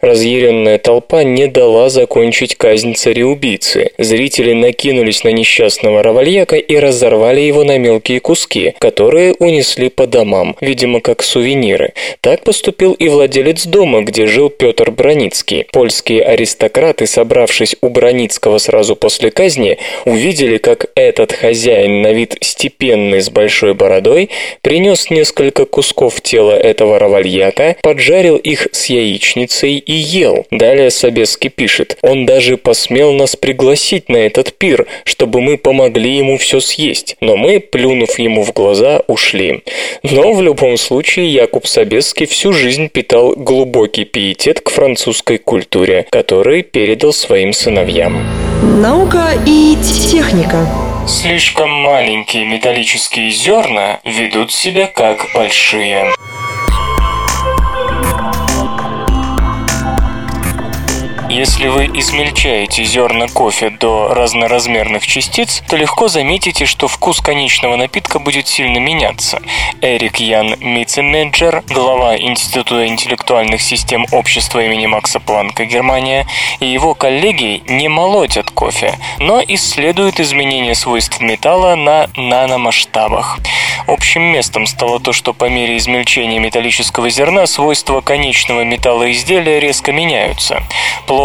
Разъяренная толпа не дала закончить казнь цареубийцы. Зрители накинулись на несчастного Равальяка и разорвали его на мелкие куски, которые унесли по домам, видимо, как сувениры. Так поступил и владелец дома, где жил Петр Броницкий. Польские аристократы, собравшись у Броницкого сразу после казни, увидели, как этот хозяин на вид степенный с большой бородой принес несколько кусков тела этого равальяка, поджарил их с яичницей и ел. Далее Собески пишет, он даже посмел нас пригласить на этот пир, чтобы мы помогли ему все съесть, но мы, плюнув ему в глаза, ушли. Но в любом случае Якуб Собесский всю жизнь питал глубокий пиетет к французской культуре, который передал своим сыновьям. Наука и техника. Слишком маленькие металлические зерна ведут себя как большие. Если вы измельчаете зерна кофе до разноразмерных частиц, то легко заметите, что вкус конечного напитка будет сильно меняться. Эрик Ян Митцемеджер, глава Института интеллектуальных систем общества имени Макса Планка, Германия, и его коллеги не молотят кофе, но исследуют изменения свойств металла на наномасштабах. Общим местом стало то, что по мере измельчения металлического зерна свойства конечного металла изделия резко меняются.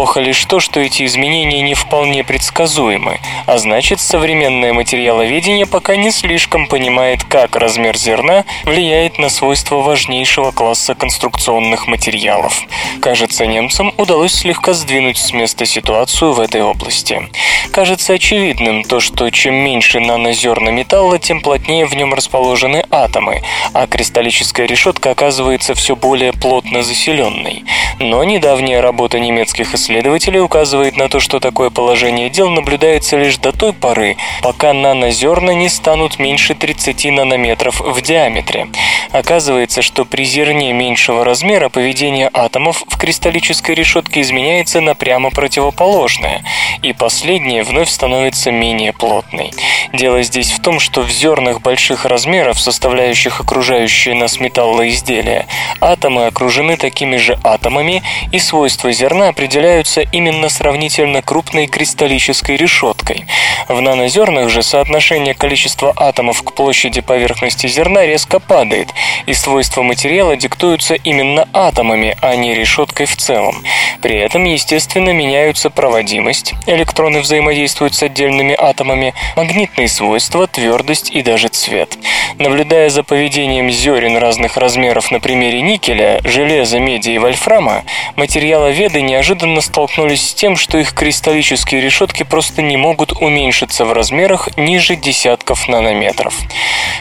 Плохо лишь то, что эти изменения не вполне предсказуемы, а значит современное материаловедение пока не слишком понимает, как размер зерна влияет на свойства важнейшего класса конструкционных материалов. Кажется, немцам удалось слегка сдвинуть с места ситуацию в этой области. Кажется очевидным то, что чем меньше нанозерна металла, тем плотнее в нем расположены атомы, а кристаллическая решетка оказывается все более плотно заселенной. Но недавняя работа немецких исследователей указывает на то, что такое положение дел наблюдается лишь до той поры, пока нанозерна не станут меньше 30 нанометров в диаметре. Оказывается, что при зерне меньшего размера поведение атомов в кристаллической решетке изменяется на прямо противоположное, и последняя вновь становится менее плотной. Дело здесь в том, что в зернах больших размеров, составляющих окружающие нас металлоизделия, атомы окружены такими же атомами, и свойства зерна определяются именно сравнительно крупной кристаллической решеткой. В нанозернах же соотношение количества атомов к площади поверхности зерна резко падает, и свойства материала диктуются именно атомами, а не решеткой в целом. При этом, естественно, меняются проводимость, электроны взаимодействуют с отдельными атомами, магнитные свойства, твердость и даже цвет. Наблюдая за поведением зерен разных размеров на примере никеля, железа, меди и вольфрама, материаловеды неожиданно столкнулись с тем, что их кристаллические решетки просто не могут уменьшиться в размерах ниже десятков нанометров.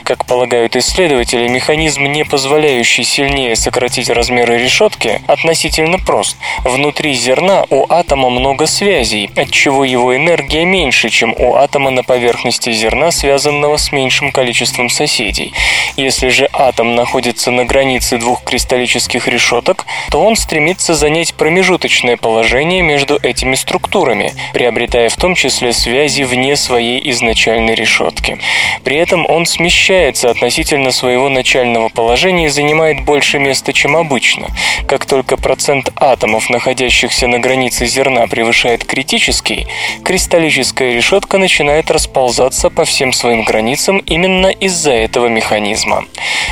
Как полагают исследователи, механизм, не позволяющий сильнее сократить размеры решетки, относительно прост. Внутри зерна у атома много связей, отчего его энергия меньше, чем у атома на поверхности зерна, связанного с меньшим количеством соседей. Если же атом находится на границе двух кристаллических решеток, то он стремится занять промежуточное положение между этими структурами, приобретая в том числе связи вне своей изначальной решетки. При этом он смещается относительно своего начального положения и занимает больше места, чем обычно. Как только процент атомов, находящихся на границе зерна, превышает критический, кристаллическая решетка начинает расползаться по всем своим границам именно из-за этого механизма.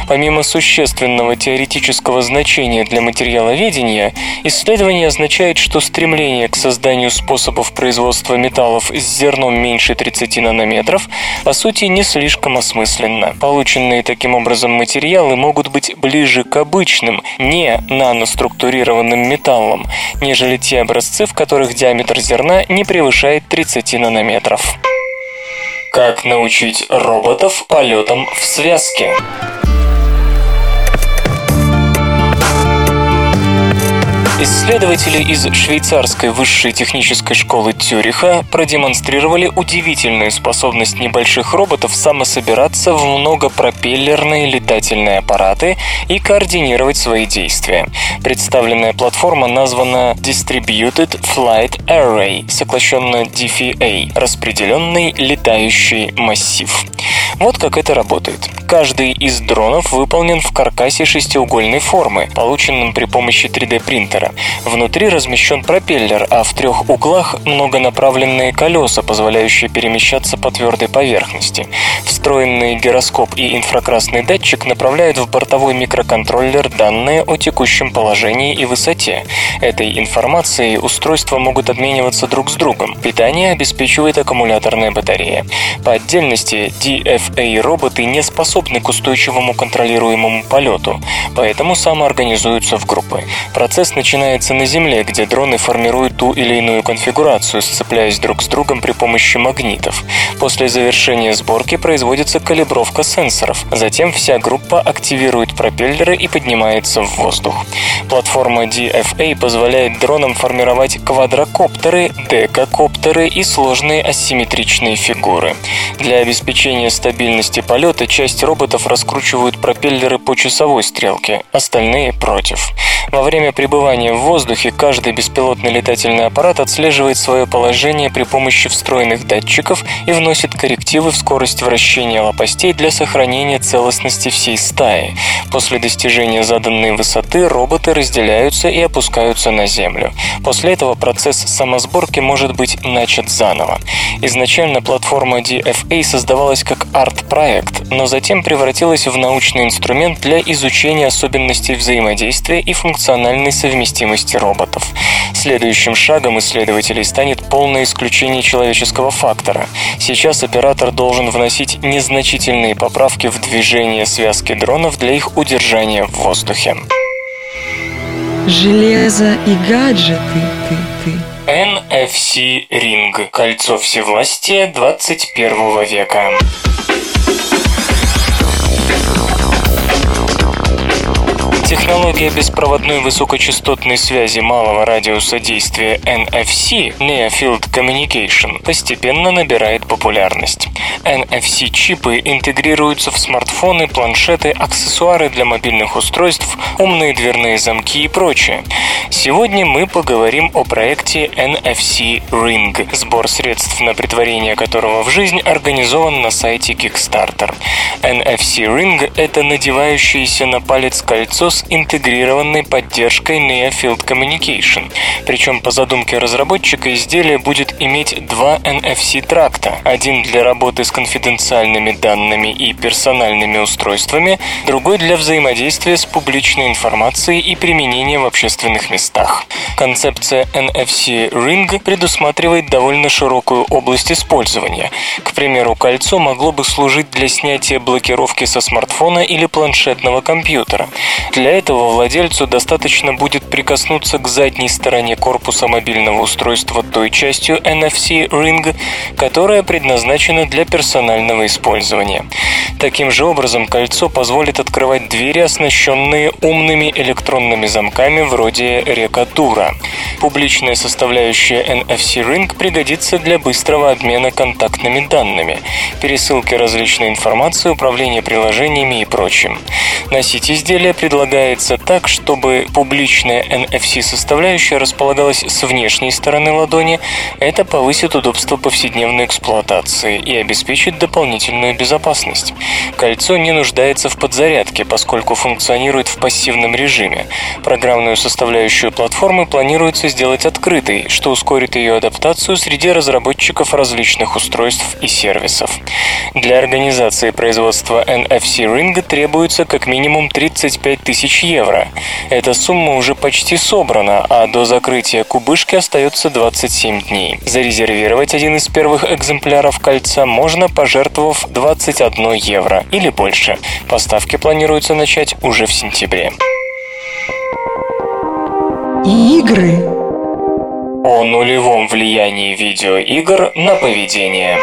Помимо существенного теоретического значения для материаловедения, исследование означает, что стремление к созданию способов производства металлов с зерном меньше 30 нанометров по сути не слишком осмысленно. Полученные таким образом материалы могут быть ближе к обычным, не наноструктурированным металлам, нежели те образцы, в которых диаметр зерна не превышает 30 нанометров. Как научить роботов полетам в связке? Исследователи из швейцарской высшей технической школы Цюриха продемонстрировали удивительную способность небольших роботов самособираться в многопропеллерные летательные аппараты и координировать свои действия. Представленная платформа названа Distributed Flight Array, сокращенно DFA, распределенный летающий массив. Вот как это работает. Каждый из дронов выполнен в каркасе шестиугольной формы, полученном при помощи 3D принтера. Внутри размещен пропеллер, а в трех углах многонаправленные колеса, позволяющие перемещаться по твердой поверхности. Встроенный гироскоп и инфракрасный датчик направляют в бортовой микроконтроллер данные о текущем положении и высоте. Этой информацией устройства могут обмениваться друг с другом. Питание обеспечивает аккумуляторная батарея. По отдельности DFA-роботы не способны к устойчивому контролируемому полету, поэтому самоорганизуются в группы. Процесс начинается на Земле, где дроны формируют ту или иную конфигурацию, сцепляясь друг с другом при помощи магнитов. После завершения сборки производится калибровка сенсоров. Затем вся группа активирует пропеллеры и поднимается в воздух. Платформа DFA позволяет дронам формировать квадрокоптеры, декакоптеры и сложные асимметричные фигуры. Для обеспечения стабильности полета часть роботов раскручивают пропеллеры по часовой стрелке, остальные против. Во время пребывания в воздухе каждый беспилотный летательный аппарат отслеживает свое положение при помощи встроенных датчиков и вносит коррективы в скорость вращения лопастей для сохранения целостности всей стаи. После достижения заданной высоты роботы разделяются и опускаются на землю. После этого процесс самосборки может быть начат заново. Изначально платформа DFA создавалась как арт-проект, но затем превратилась в научный инструмент для изучения особенностей взаимодействия и функциональной совместимости роботов. Следующим шагом исследователей станет полное исключение человеческого фактора. Сейчас оператор должен вносить незначительные поправки в движение связки дронов для их удержания в воздухе. Железо и гаджеты, ты, ты. NFC Ring – кольцо всевластия 21 века. Технология беспроводной высокочастотной связи малого радиуса действия NFC Near Field Communication постепенно набирает популярность. NFC-чипы интегрируются в смартфоны, планшеты, аксессуары для мобильных устройств, умные дверные замки и прочее. Сегодня мы поговорим о проекте NFC Ring, сбор средств на притворение которого в жизнь организован на сайте Kickstarter. NFC Ring – это надевающееся на палец кольцо с интегрированной поддержкой Near Field Communication. Причем по задумке разработчика изделие будет иметь два NFC-тракта. Один для работы с конфиденциальными данными и персональными устройствами, другой для взаимодействия с публичной информацией и применения в общественных местах. Концепция NFC Ring предусматривает довольно широкую область использования. К примеру, кольцо могло бы служить для снятия блокировки со смартфона или планшетного компьютера. Для для этого владельцу достаточно будет прикоснуться к задней стороне корпуса мобильного устройства той частью NFC Ring, которая предназначена для персонального использования. Таким же образом, кольцо позволит открывать двери, оснащенные умными электронными замками вроде Рекатура. Публичная составляющая NFC Ring пригодится для быстрого обмена контактными данными, пересылки различной информации, управления приложениями и прочим. Носить изделие предлагается предлагается так, чтобы публичная NFC-составляющая располагалась с внешней стороны ладони. Это повысит удобство повседневной эксплуатации и обеспечит дополнительную безопасность. Кольцо не нуждается в подзарядке, поскольку функционирует в пассивном режиме. Программную составляющую платформы планируется сделать открытой, что ускорит ее адаптацию среди разработчиков различных устройств и сервисов. Для организации производства NFC Ring требуется как минимум 35 тысяч тысяч евро. Эта сумма уже почти собрана, а до закрытия кубышки остается 27 дней. Зарезервировать один из первых экземпляров кольца можно, пожертвовав 21 евро или больше. Поставки планируется начать уже в сентябре. Игры о нулевом влиянии видеоигр на поведение.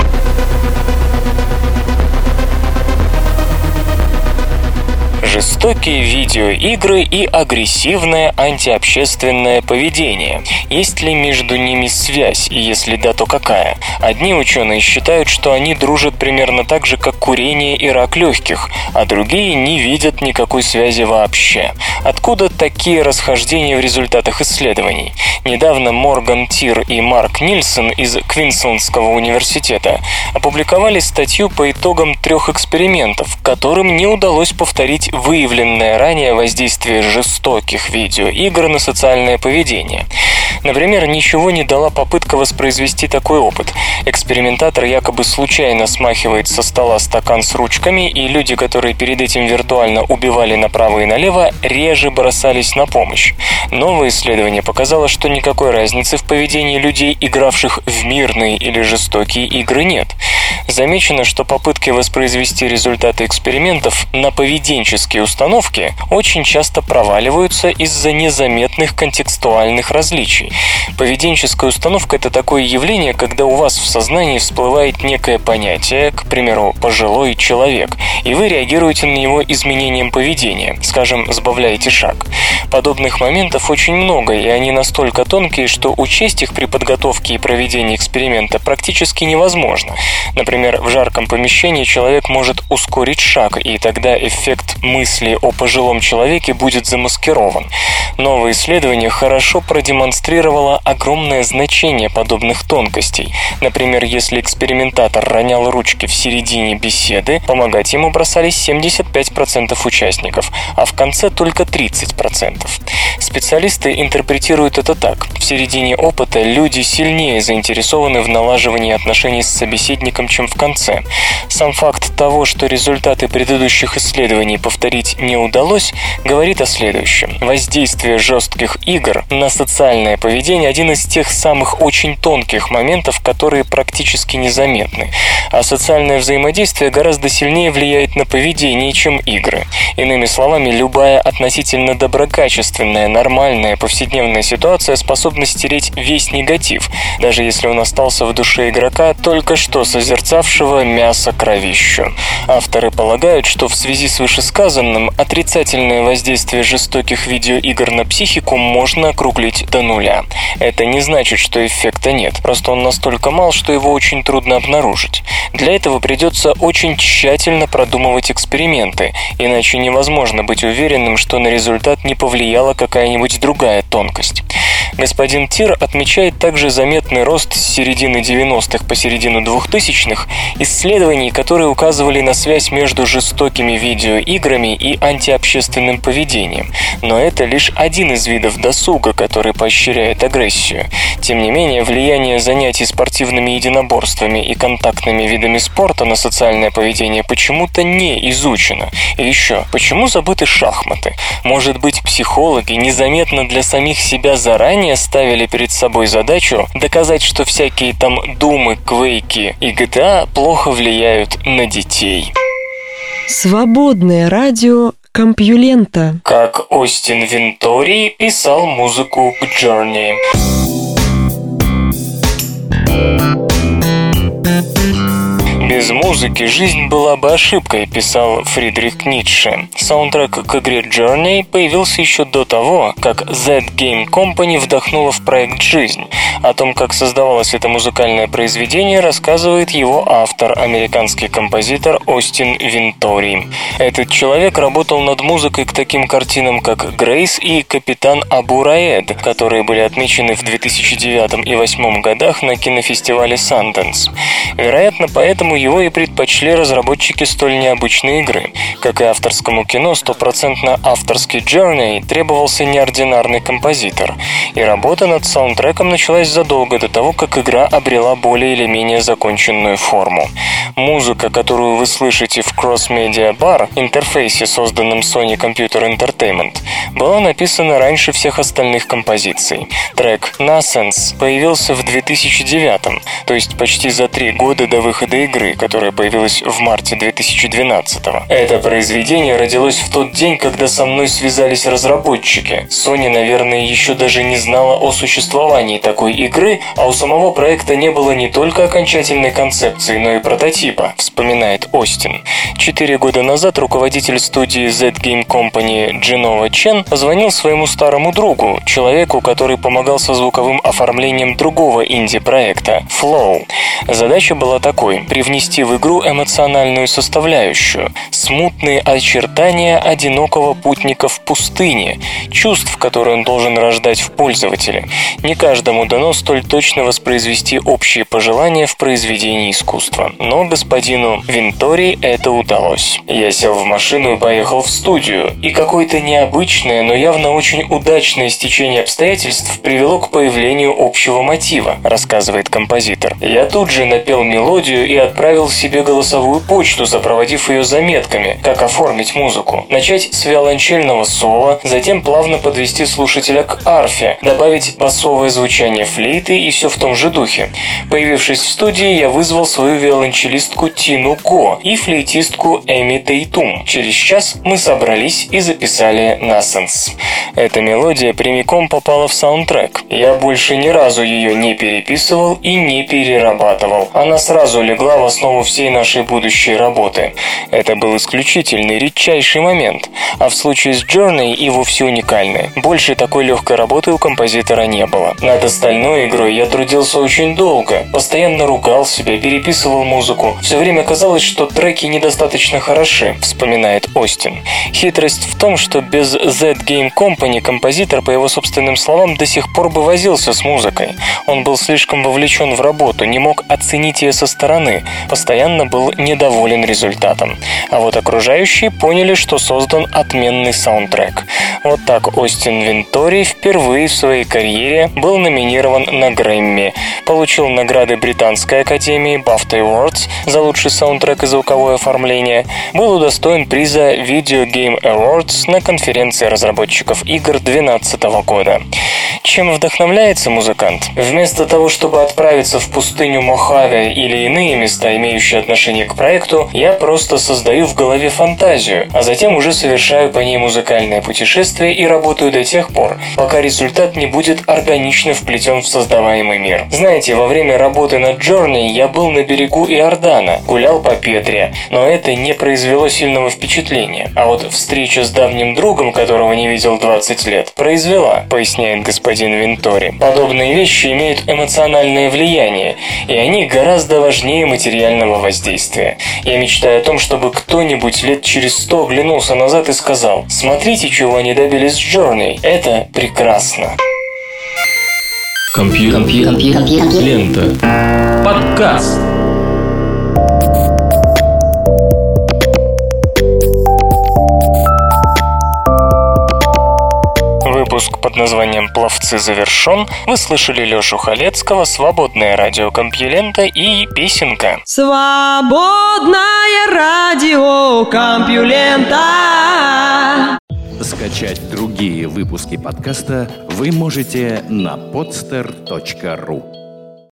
Жестокие видеоигры и агрессивное антиобщественное поведение. Есть ли между ними связь, и если да, то какая? Одни ученые считают, что они дружат примерно так же, как курение и рак легких, а другие не видят никакой связи вообще. Откуда такие расхождения в результатах исследований? Недавно Морган Тир и Марк Нильсон из Квинслендского университета опубликовали статью по итогам трех экспериментов, которым не удалось повторить выявленное ранее воздействие жестоких видеоигр на социальное поведение. Например, ничего не дала попытка воспроизвести такой опыт. Экспериментатор якобы случайно смахивает со стола стакан с ручками, и люди, которые перед этим виртуально убивали направо и налево, реже бросались на помощь. Новое исследование показало, что никакой разницы в поведении людей, игравших в мирные или жестокие игры, нет. Замечено, что попытки воспроизвести результаты экспериментов на поведенческие установки очень часто проваливаются из-за незаметных контекстуальных различий. Поведенческая установка – это такое явление, когда у вас в сознании всплывает некое понятие, к примеру, «пожилой человек», и вы реагируете на него изменением поведения, скажем, сбавляете шаг. Подобных моментов очень много, и они настолько тонкие, что учесть их при подготовке и проведении эксперимента практически невозможно. Например, в жарком помещении человек может ускорить шаг, и тогда эффект мысли о пожилом человеке будет замаскирован. Новое исследование хорошо продемонстрировало демонстрировала огромное значение подобных тонкостей. Например, если экспериментатор ронял ручки в середине беседы, помогать ему бросались 75% участников, а в конце только 30%. Специалисты интерпретируют это так. В середине опыта люди сильнее заинтересованы в налаживании отношений с собеседником, чем в конце. Сам факт того, что результаты предыдущих исследований повторить не удалось, говорит о следующем. Воздействие жестких игр на социальное поведение – один из тех самых очень тонких моментов, которые практически незаметны. А социальное взаимодействие гораздо сильнее влияет на поведение, чем игры. Иными словами, любая относительно доброкачественная, нормальная повседневная ситуация способна стереть весь негатив, даже если он остался в душе игрока, только что созерцавшего мясо кровищу. Авторы полагают, что в связи с вышесказанным отрицательное воздействие жестоких видеоигр на психику можно округлить до нуля. Это не значит, что эффекта нет, просто он настолько мал, что его очень трудно обнаружить. Для этого придется очень тщательно продумывать эксперименты, иначе невозможно быть уверенным, что на результат не повлияла какая-нибудь другая тонкость. Господин Тир отмечает также заметный рост с середины 90-х по середину 2000-х исследований, которые указывали на связь между жестокими видеоиграми и антиобщественным поведением. Но это лишь один из видов досуга, который поощряет агрессию. Тем не менее, влияние занятий спортивными единоборствами и контактными видами спорта на социальное поведение почему-то не изучено. И еще, почему забыты шахматы? Может быть, психологи незаметно для самих себя заранее ставили перед собой задачу доказать, что всякие там думы, квейки и GTA плохо влияют на детей. Свободное радио Компьюлента. Как Остин Винтори писал музыку к Journey. Без музыки жизнь была бы ошибкой, писал Фридрих Ницше. Саундтрек к игре Journey появился еще до того, как Z Game Company вдохнула в проект жизнь. О том, как создавалось это музыкальное произведение, рассказывает его автор, американский композитор Остин Винтори. Этот человек работал над музыкой к таким картинам, как «Грейс» и «Капитан Абу Раэд», которые были отмечены в 2009 и 2008 годах на кинофестивале Sundance. Вероятно, поэтому его и предпочли разработчики столь необычной игры. Как и авторскому кино, стопроцентно авторский Journey требовался неординарный композитор, и работа над саундтреком началась задолго до того, как игра обрела более или менее законченную форму. Музыка, которую вы слышите в Cross Media Bar, интерфейсе, созданном Sony Computer Entertainment, была написана раньше всех остальных композиций. Трек Nascence появился в 2009, то есть почти за три года до выхода игры, которая появилась в марте 2012. Это произведение родилось в тот день, когда со мной связались разработчики. Sony, наверное, еще даже не знала о существовании такой игры, а у самого проекта не было не только окончательной концепции, но и прототипа, вспоминает Остин. Четыре года назад руководитель студии Z Game Company Джинова Чен позвонил своему старому другу, человеку, который помогал со звуковым оформлением другого инди-проекта – Flow. Задача была такой – привнести в игру эмоциональную составляющую, смутные очертания одинокого путника в пустыне, чувств, которые он должен рождать в пользователе. Не каждому дано столь точно воспроизвести общие пожелания в произведении искусства. Но господину Винтори это удалось. Я сел в машину и поехал в студию, и какое-то необычное, но явно очень удачное стечение обстоятельств привело к появлению общего мотива, рассказывает композитор. Я тут же напел мелодию и отправил себе голосовую почту, сопроводив ее заметками, как оформить музыку. Начать с виолончельного соло, затем плавно подвести слушателя к арфе, добавить басовое звучание флейты и все в том же духе. Появившись в студии, я вызвал свою виолончелистку Тину Го и флейтистку Эми Тейтум. Через час мы собрались и записали Насенс. Эта мелодия прямиком попала в саундтрек. Я больше ни разу ее не переписывал и не перерабатывал. Она сразу легла в основу всей нашей будущей работы. Это был исключительный, редчайший момент, а в случае с Journey и вовсе уникальный. Больше такой легкой работы у композитора не было. Над остальной игрой я трудился очень долго, постоянно ругал себя, переписывал музыку. Все время казалось, что треки недостаточно хороши, вспоминает Остин. Хитрость в том, что без Z Game Company композитор, по его собственным словам, до сих пор бы возился с музыкой. Он был слишком вовлечен в работу, не мог оценить ее со стороны, постоянно был недоволен результатом. А вот окружающие поняли, что создан отменный саундтрек. Вот так Остин Винтори впервые в своей карьере был номинирован на Грэмми, получил награды Британской академии BAFTA Awards за лучший саундтрек и звуковое оформление, был удостоен приза Video Game Awards на конференции разработчиков игр 2012 года. Чем вдохновляется музыкант? Вместо того, чтобы отправиться в пустыню Мохаве или иные места, имеющие отношение к проекту, я просто создаю в голове фантазию, а затем уже совершаю по ней музыкальное путешествие и работаю до тех пор, пока результат не будет органично вплетен в создаваемый мир. Знаете, во время работы над Journey я был на берегу Иордана, гулял по Петре, но это не произвело сильного впечатления. А вот встреча с давним другом, которого не видел 20 лет, произвела, поясняет господин Винтори. Подобные вещи имеют эмоциональное влияние, и они гораздо важнее материального воздействия. Я мечтаю о том, чтобы кто-нибудь лет через сто оглянулся назад и сказал «Смотрите, чего они добились с Journey, это прекрасно». Компьютер. Лента. Подкаст. Выпуск под названием «Пловцы завершен». Вы слышали Лешу Халецкого, «Свободное радио Компьюлента» и «Песенка». Свободное радио Компьюлента. Скачать другие выпуски подкаста вы можете на podster.ru